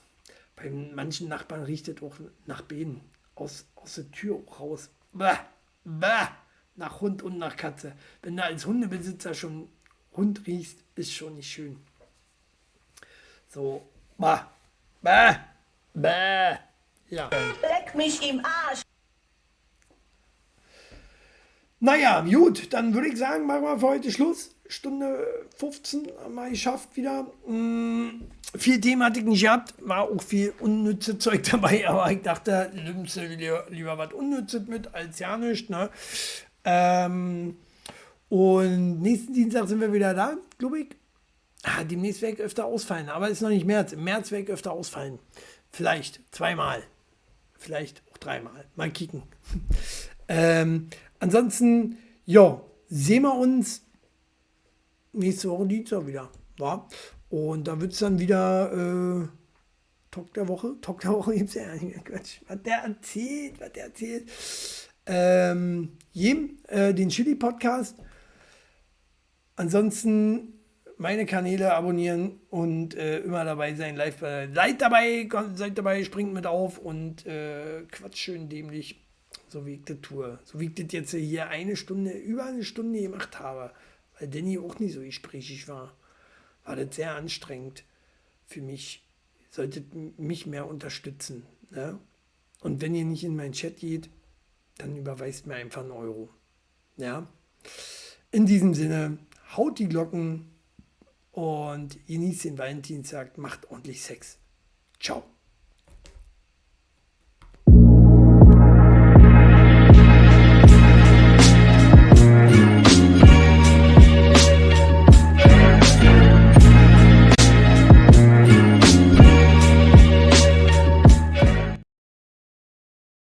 A: bei manchen Nachbarn riecht es auch nach Bienen. Aus, aus der Tür raus. Bäh, bäh, nach Hund und nach Katze. Wenn du als Hundebesitzer schon Hund riechst, ist schon nicht schön. So, bäh, bäh, bäh. Ja.
E: Leck mich im Arsch.
A: Naja, gut, dann würde ich sagen, machen wir für heute Schluss. Stunde 15 haben wir geschafft wieder. Viel nicht gehabt, war auch viel unnütze Zeug dabei, aber ich dachte, nimmst lieber, lieber was Unnützes mit als ja nichts. Ne? Ähm, und nächsten Dienstag sind wir wieder da, glaube ich. Ah, demnächst ich öfter ausfallen, aber ist noch nicht März. Im März ich öfter ausfallen. Vielleicht zweimal. Vielleicht auch dreimal. Mal kicken. ähm, ansonsten, ja, sehen wir uns nächste Woche Dienstag wieder. Ja? Und da wird es dann wieder äh, Talk der Woche. Talk der Woche gibt es ja nicht mehr. Quatsch. Was der erzählt, was der erzählt. Ähm, jedem äh, den Chili-Podcast. Ansonsten meine Kanäle abonnieren und äh, immer dabei sein. Live, äh, seid dabei, seid dabei, springt mit auf und äh, quatsch schön dämlich, so wie ich das tue. So wie ich das jetzt hier eine Stunde, über eine Stunde gemacht habe, weil Danny auch nicht so gesprächig war. War das sehr anstrengend für mich. Solltet mich mehr unterstützen. Ne? Und wenn ihr nicht in meinen Chat geht, dann überweist mir einfach einen Euro. Ja. In diesem Sinne, haut die Glocken und genießt den Valentinstag, macht ordentlich Sex. Ciao.